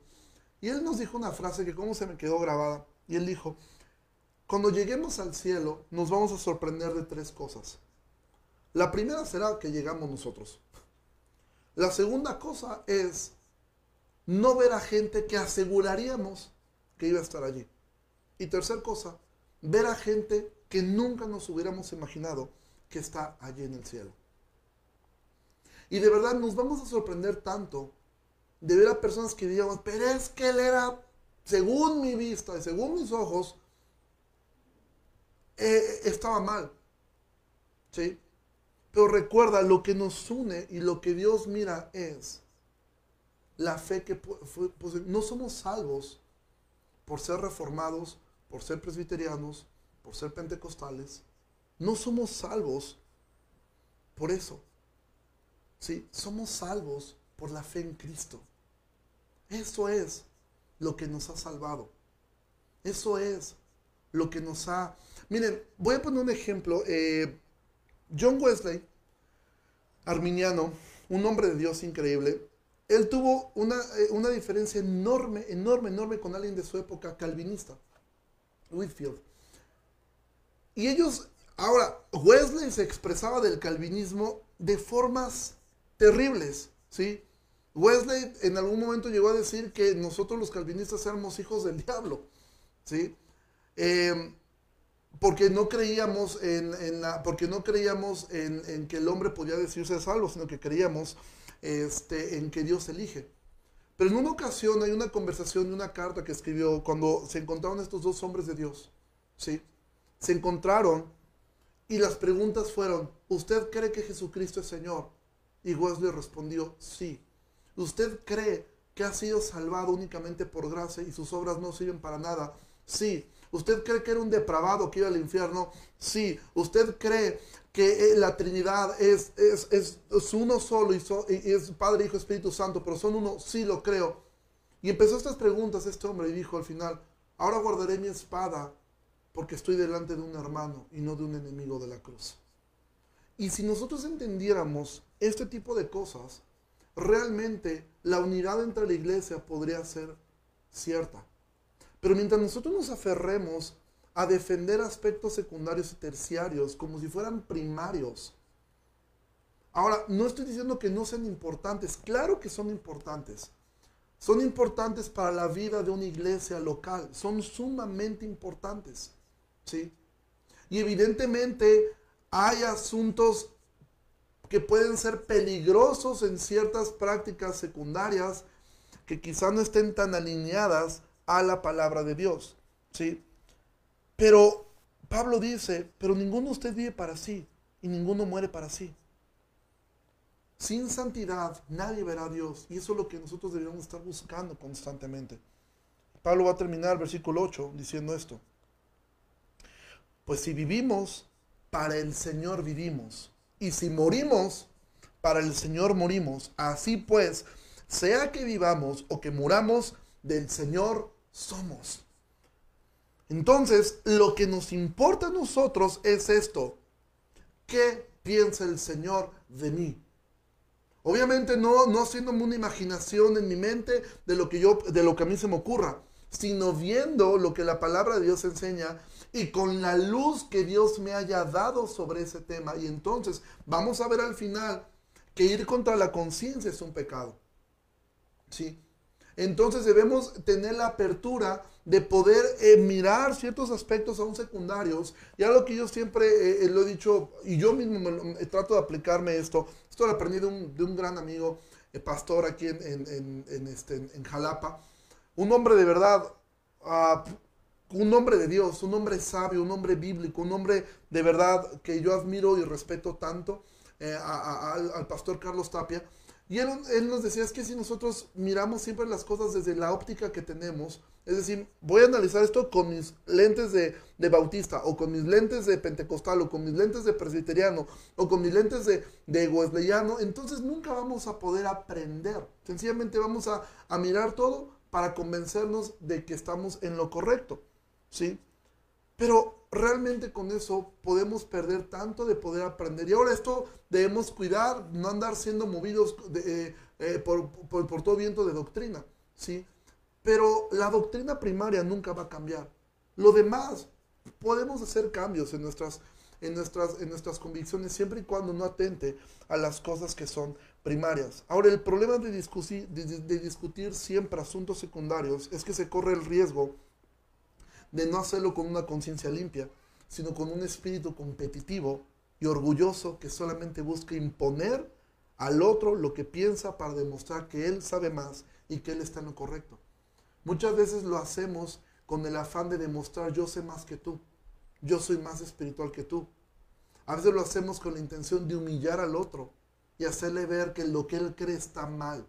Y él nos dijo una frase que como se me quedó grabada. Y él dijo, cuando lleguemos al cielo nos vamos a sorprender de tres cosas. La primera será que llegamos nosotros. La segunda cosa es no ver a gente que aseguraríamos que iba a estar allí. Y tercer cosa, ver a gente que nunca nos hubiéramos imaginado que está allí en el cielo. Y de verdad nos vamos a sorprender tanto de ver a personas que digamos, pero es que él era, según mi vista y según mis ojos, eh, estaba mal. ¿Sí? Pero recuerda, lo que nos une y lo que Dios mira es la fe que pues, no somos salvos por ser reformados, por ser presbiterianos, por ser pentecostales. No somos salvos por eso. ¿Sí? Somos salvos por la fe en Cristo. Eso es lo que nos ha salvado. Eso es lo que nos ha... Miren, voy a poner un ejemplo. Eh, John Wesley, arminiano, un hombre de Dios increíble, él tuvo eh, una, diferencia enorme, enorme, enorme con alguien de su época calvinista, Whitfield. Y ellos, ahora, Wesley se expresaba del calvinismo de formas terribles, ¿sí? Wesley en algún momento llegó a decir que nosotros los calvinistas éramos hijos del diablo, ¿sí? Em, porque no creíamos en, porque no creíamos en, que el hombre podía decirse salvo, sino que creíamos este, en que Dios elige. Pero en una ocasión hay una conversación y una carta que escribió cuando se encontraron estos dos hombres de Dios. ¿sí? Se encontraron y las preguntas fueron, ¿usted cree que Jesucristo es Señor? Y Wesley respondió, sí. ¿Usted cree que ha sido salvado únicamente por gracia y sus obras no sirven para nada? Sí. ¿Usted cree que era un depravado que iba al infierno? Sí. ¿Usted cree que eh, la Trinidad es, es, es, uno solo y, es Padre, Hijo, Espíritu Santo, pero son uno, sí lo creo. Y empezó estas preguntas este hombre y dijo al final, ahora guardaré mi espada porque estoy delante de un hermano y no de un enemigo de la cruz. Y si nosotros entendiéramos este tipo de cosas, realmente la unidad entre la iglesia podría ser cierta. Pero mientras nosotros nos aferremos a defender aspectos secundarios y terciarios como si fueran primarios, Ahora, no estoy diciendo que no sean importantes, claro que son importantes. Son importantes para la vida de una iglesia local, son sumamente importantes. ¿Sí? Y evidentemente hay asuntos que pueden ser peligrosos en ciertas prácticas secundarias que quizá no estén tan alineadas a la palabra de Dios. ¿sí? Pero Pablo dice, pero ninguno de ustedes vive para sí y ninguno muere para sí. Sin santidad nadie verá a Dios. Y eso es lo que nosotros deberíamos estar buscando constantemente. Pablo va a terminar el versículo 8 diciendo esto. Pues si vivimos, para el Señor vivimos. Y si morimos, para el Señor morimos. Así pues, sea que vivamos o que muramos, del Señor somos. Entonces, lo que nos importa a nosotros es esto. ¿Qué piensa el Señor de mí? Obviamente no, no haciéndome una imaginación en mi mente de lo, que yo, de lo que a mí se me ocurra, sino viendo lo que la palabra de Dios enseña y con la luz que Dios me haya dado sobre ese tema. Y entonces vamos a ver al final que ir contra la conciencia es un pecado. ¿Sí? Entonces debemos tener la apertura de poder eh, mirar ciertos aspectos aún secundarios. Y algo que yo siempre eh, eh, lo he dicho, y yo mismo me, trato de aplicarme esto, esto lo aprendí de un, de un gran amigo, pastor aquí en, en, este, en, Jalapa, un hombre de verdad, ah, un hombre de Dios, un hombre sabio, un hombre bíblico, un hombre de verdad que yo admiro y respeto tanto, al pastor Carlos Tapia. Y él, él, nos decía, es que si nosotros miramos siempre las cosas desde la óptica que tenemos, es decir, voy a analizar esto con mis lentes de, bautista, o con mis lentes de pentecostal, o con mis lentes de presbiteriano, o con mis lentes de, de wesleyano, entonces nunca vamos a poder aprender. Sencillamente vamos a, a mirar todo para convencernos de que estamos en lo correcto. ¿Sí? Pero realmente con eso podemos perder tanto de poder aprender. Y ahora esto debemos cuidar, no andar siendo movidos eh, eh, por, todo viento de doctrina. ¿sí? Pero la doctrina primaria nunca va a cambiar. Lo demás, podemos hacer cambios en nuestras, en nuestras, en nuestras convicciones siempre y cuando no atente a las cosas que son primarias. Ahora, el problema de discutir, de discutir siempre asuntos secundarios es que se corre el riesgo de no hacerlo con una conciencia limpia, sino con un espíritu competitivo y orgulloso que solamente busca imponer al otro lo que piensa para demostrar que él sabe más y que él está en lo correcto. Muchas veces lo hacemos con el afán de demostrar yo sé más que tú, yo soy más espiritual que tú. A veces lo hacemos con la intención de humillar al otro y hacerle ver que lo que él cree está mal,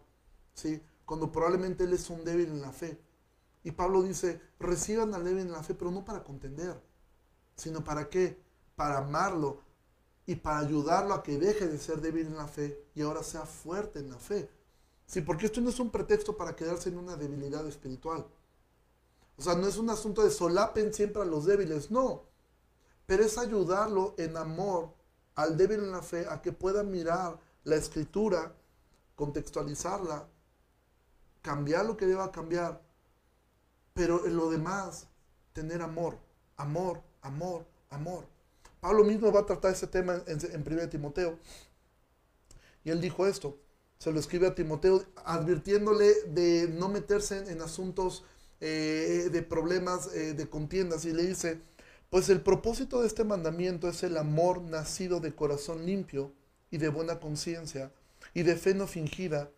¿sí? cuando probablemente él es un débil en la fe. Y Pablo dice, reciban al débil en la fe, pero no para contender, sino para qué? Para amarlo y para ayudarlo a que deje de ser débil en la fe y ahora sea fuerte en la fe. Sí, porque esto no es un pretexto para quedarse en una debilidad espiritual. O sea, no es un asunto de solapen siempre a los débiles, no. Pero es ayudarlo en amor al débil en la fe a que pueda mirar la escritura, contextualizarla, cambiar lo que deba cambiar pero en lo demás, tener amor, amor, amor, amor. Pablo mismo va a tratar ese tema en, en 1 Timoteo. Y él dijo esto, se lo escribe a Timoteo advirtiéndole de no meterse en, asuntos eh, de problemas, eh, de contiendas. Y le dice, pues el propósito de este mandamiento es el amor nacido de corazón limpio y de buena conciencia y de fe no fingida,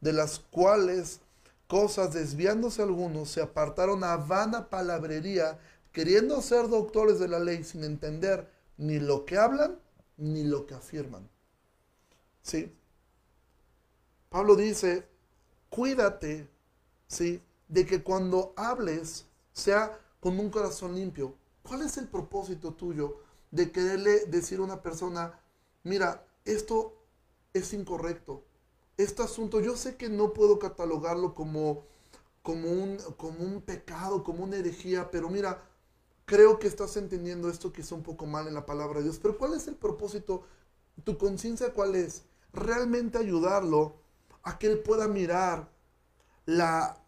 de las cuales cosas, desviándose algunos, se apartaron a vana palabrería, queriendo ser doctores de la ley sin entender ni lo que hablan ni lo que afirman. ¿Sí? Pablo dice, cuídate, ¿sí? De que cuando hables sea con un corazón limpio. ¿Cuál es el propósito tuyo de quererle decir a una persona, mira, esto es incorrecto, este asunto, yo sé que no puedo catalogarlo como, como, un, como un pecado, como una herejía, pero mira, creo que estás entendiendo esto que es un poco mal en la palabra de Dios. Pero ¿cuál es el propósito? ¿Tu conciencia cuál es? Realmente ayudarlo a que él pueda mirar la,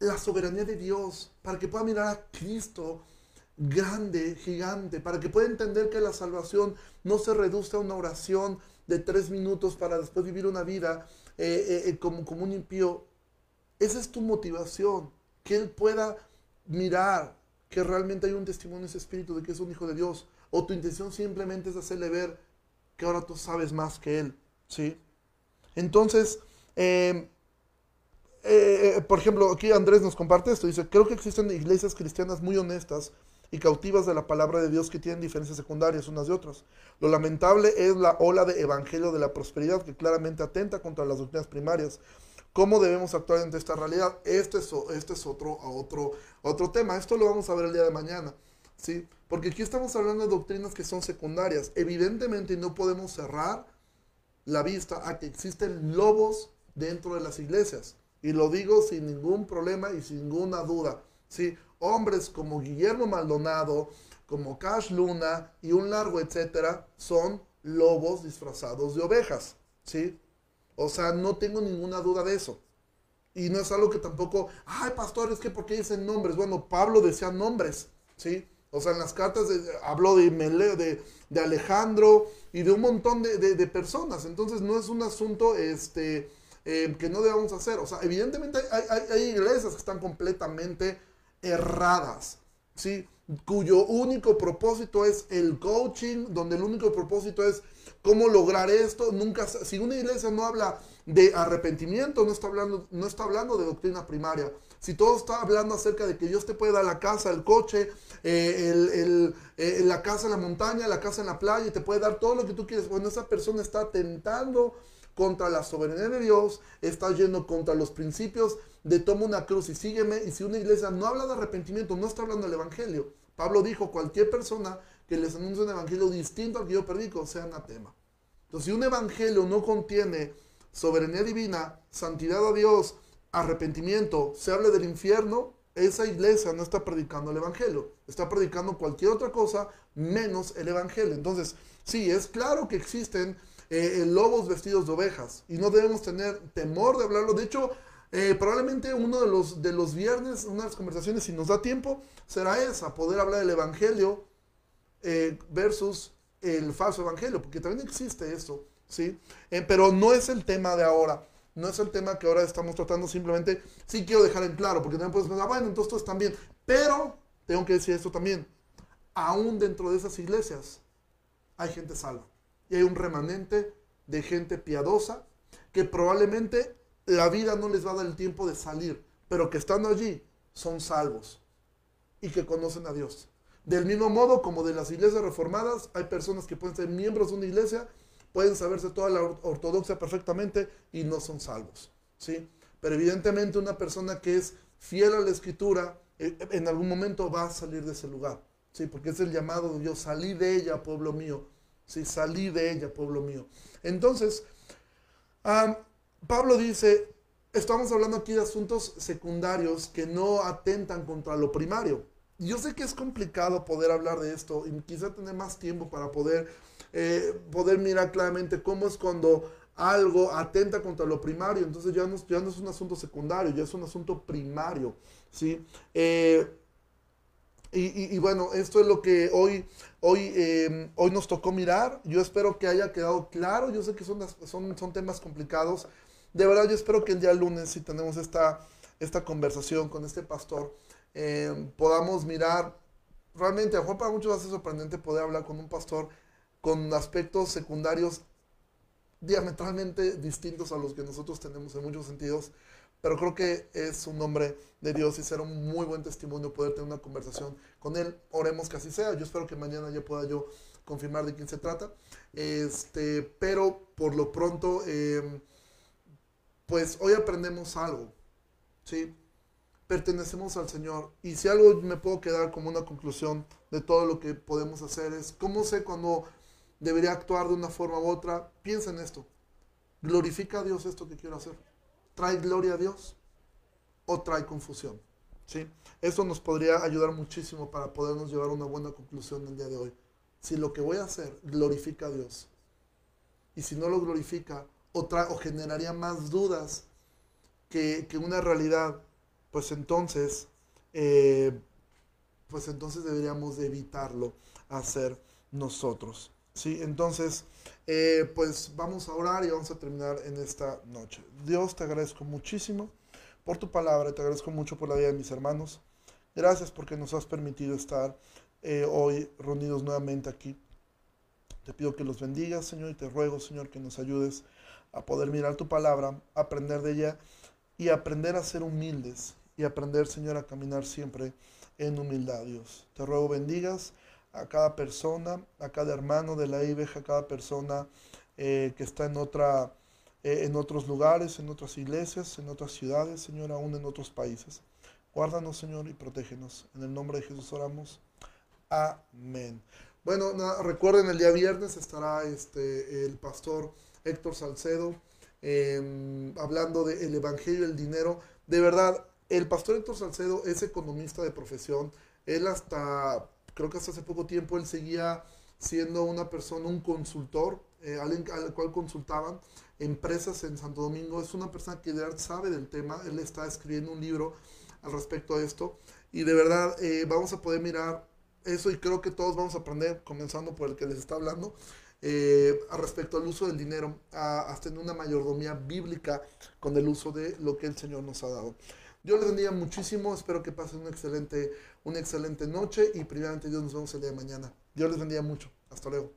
la soberanía de Dios, para que pueda mirar a Cristo grande, gigante, para que pueda entender que la salvación no se reduce a una oración de tres minutos para después vivir una vida eh, eh, eh, como, como un impío. Esa es tu motivación, que Él pueda mirar que realmente hay un testimonio en ese espíritu de que es un hijo de Dios, o tu intención simplemente es hacerle ver que ahora tú sabes más que Él, ¿sí? Entonces, por ejemplo, aquí Andrés nos comparte esto, dice, creo que existen iglesias cristianas muy honestas y cautivas de la palabra de Dios que tienen diferencias secundarias unas de otras. Lo lamentable es la ola de evangelio de la prosperidad que claramente atenta contra las doctrinas primarias. ¿Cómo debemos actuar ante esta realidad? Este es, este es otro, otro, otro tema. Esto lo vamos a ver el día de mañana. ¿sí? Porque aquí estamos hablando de doctrinas que son secundarias. Evidentemente no podemos cerrar la vista a que existen lobos dentro de las iglesias. Y lo digo sin ningún problema y sin ninguna duda. ¿sí? Hombres como Guillermo Maldonado, como Cash Luna y un largo etcétera, son lobos disfrazados de ovejas, ¿sí? O sea, no tengo ninguna duda de eso. Y no es algo que tampoco, ay, pastor, es que ¿por qué dicen nombres? Bueno, Pablo decía nombres, ¿sí? O sea, en las cartas habló de, de, de, Alejandro y de un montón de, personas. Entonces, no es un asunto este, eh, que no debamos hacer. O sea, evidentemente hay iglesias que están completamente erradas, ¿sí? cuyo único propósito es el coaching, donde el único propósito es cómo lograr esto. Nunca, si una iglesia no habla de arrepentimiento, no está hablando, no está hablando de doctrina primaria. Si todo está hablando acerca de que Dios te puede dar la casa, el coche, eh, eh, la casa en la montaña, la casa en la playa, y te puede dar todo lo que tú quieres, bueno, esa persona está tentando contra la soberanía de Dios, está yendo contra los principios de toma una cruz y sígueme. Y si una iglesia no habla de arrepentimiento, no está hablando del evangelio. Pablo dijo, cualquier persona que les anuncie un evangelio distinto al que yo predico, sea anatema. Entonces, si un evangelio no contiene soberanía divina, santidad a Dios, arrepentimiento, se hable del infierno, esa iglesia no está predicando el evangelio, está predicando cualquier otra cosa menos el evangelio. Entonces, sí, es claro que existen eh, lobos vestidos de ovejas. Y no debemos tener temor de hablarlo. De hecho, eh, probablemente uno de los, de los viernes, una de las conversaciones, si nos da tiempo, será esa, poder hablar del Evangelio eh, versus el falso Evangelio, porque también existe eso, ¿sí? Pero no es el tema de ahora, no es el tema que ahora estamos tratando, simplemente sí quiero dejar en claro, porque también puedes pensar, bueno, entonces todos están bien, pero tengo que decir esto también, aún dentro de esas iglesias hay gente salva, y hay un remanente de gente piadosa que probablemente la vida no les va a dar el tiempo de salir, pero que estando allí son salvos y que conocen a Dios. Del mismo modo como de las iglesias reformadas, hay personas que pueden ser miembros de una iglesia, pueden saberse toda la ortodoxia perfectamente y no son salvos. ¿sí? Pero evidentemente una persona que es fiel a la escritura, eh, en algún momento va a salir de ese lugar. ¿sí? Porque es el llamado de Dios, salí de ella, pueblo mío. ¿Sí? Salí de ella, pueblo mío. Entonces, Pablo dice, estamos hablando aquí de asuntos secundarios que no atentan contra lo primario. Yo sé que es complicado poder hablar de esto y quizá tener más tiempo para poder, eh, poder mirar claramente cómo es cuando algo atenta contra lo primario. Entonces ya no, ya no es un asunto secundario, ya es un asunto primario. ¿sí? Eh, y, bueno, esto es lo que hoy, hoy, em, hoy nos tocó mirar. Yo espero que haya quedado claro. Yo sé que son, son, son temas complicados de verdad yo espero que el día lunes, si tenemos esta, esta conversación con este pastor, eh, podamos mirar, realmente, a mejor para muchos va a ser sorprendente poder hablar con un pastor con aspectos secundarios diametralmente distintos a los que nosotros tenemos en muchos sentidos, pero creo que es un hombre de Dios y será un muy buen testimonio poder tener una conversación con él. Oremos que así sea. Yo espero que mañana ya pueda yo confirmar de quién se trata. Este, pero por lo pronto, eh, pues hoy aprendemos algo, ¿sí? Pertenecemos al Señor. Y si algo me puedo quedar como una conclusión de todo lo que podemos hacer es, ¿cómo sé cuando debería actuar de una forma u otra? Piensa en esto. ¿Glorifica a Dios esto que quiero hacer? ¿Trae gloria a Dios? ¿O trae confusión? ¿Sí? Eso nos podría ayudar muchísimo para podernos llevar a una buena conclusión el día de hoy. Si lo que voy a hacer glorifica a Dios. Y si no lo glorifica, o, o generaría más dudas que, una realidad pues entonces, eh, pues entonces deberíamos de evitarlo hacer nosotros. ¿Sí? Entonces, eh, pues vamos a orar y vamos a terminar en esta noche. Dios, te agradezco muchísimo por tu palabra, te agradezco mucho por la vida de mis hermanos. Gracias porque nos has permitido estar eh, hoy reunidos nuevamente aquí. Te pido que los bendigas, Señor, y te ruego, Señor, que nos ayudes a poder mirar tu palabra, aprender de ella y aprender a ser humildes y aprender, Señor, a caminar siempre en humildad, Dios. Te ruego bendigas a cada persona, a cada hermano de la IBEJ, a cada persona eh, que está en, otra, eh, en otros lugares, en otras iglesias, en otras ciudades, Señor, aún en otros países. Guárdanos, Señor, y protégenos. En el nombre de Jesús oramos. Amén. Bueno, recuerden, el día viernes estará este, el pastor Héctor Salcedo em, hablando del Evangelio del Dinero. De verdad, el pastor Héctor Salcedo es economista de profesión. Él hasta, creo que hasta hace poco tiempo, él seguía siendo una persona, un consultor, eh, alguien al cual consultaban empresas en Santo Domingo. Es una persona que de verdad sabe del tema. Él está escribiendo un libro al respecto de esto. Y de verdad eh, vamos a poder mirar eso y creo que todos vamos a aprender, comenzando por el que les está hablando, eh, respecto al uso del dinero, a, tener una mayordomía bíblica con el uso de lo que el Señor nos ha dado. Dios les bendiga muchísimo, espero que pasen una excelente, una excelente noche y primeramente Dios nos vemos el día de mañana. Dios les bendiga mucho. Hasta luego.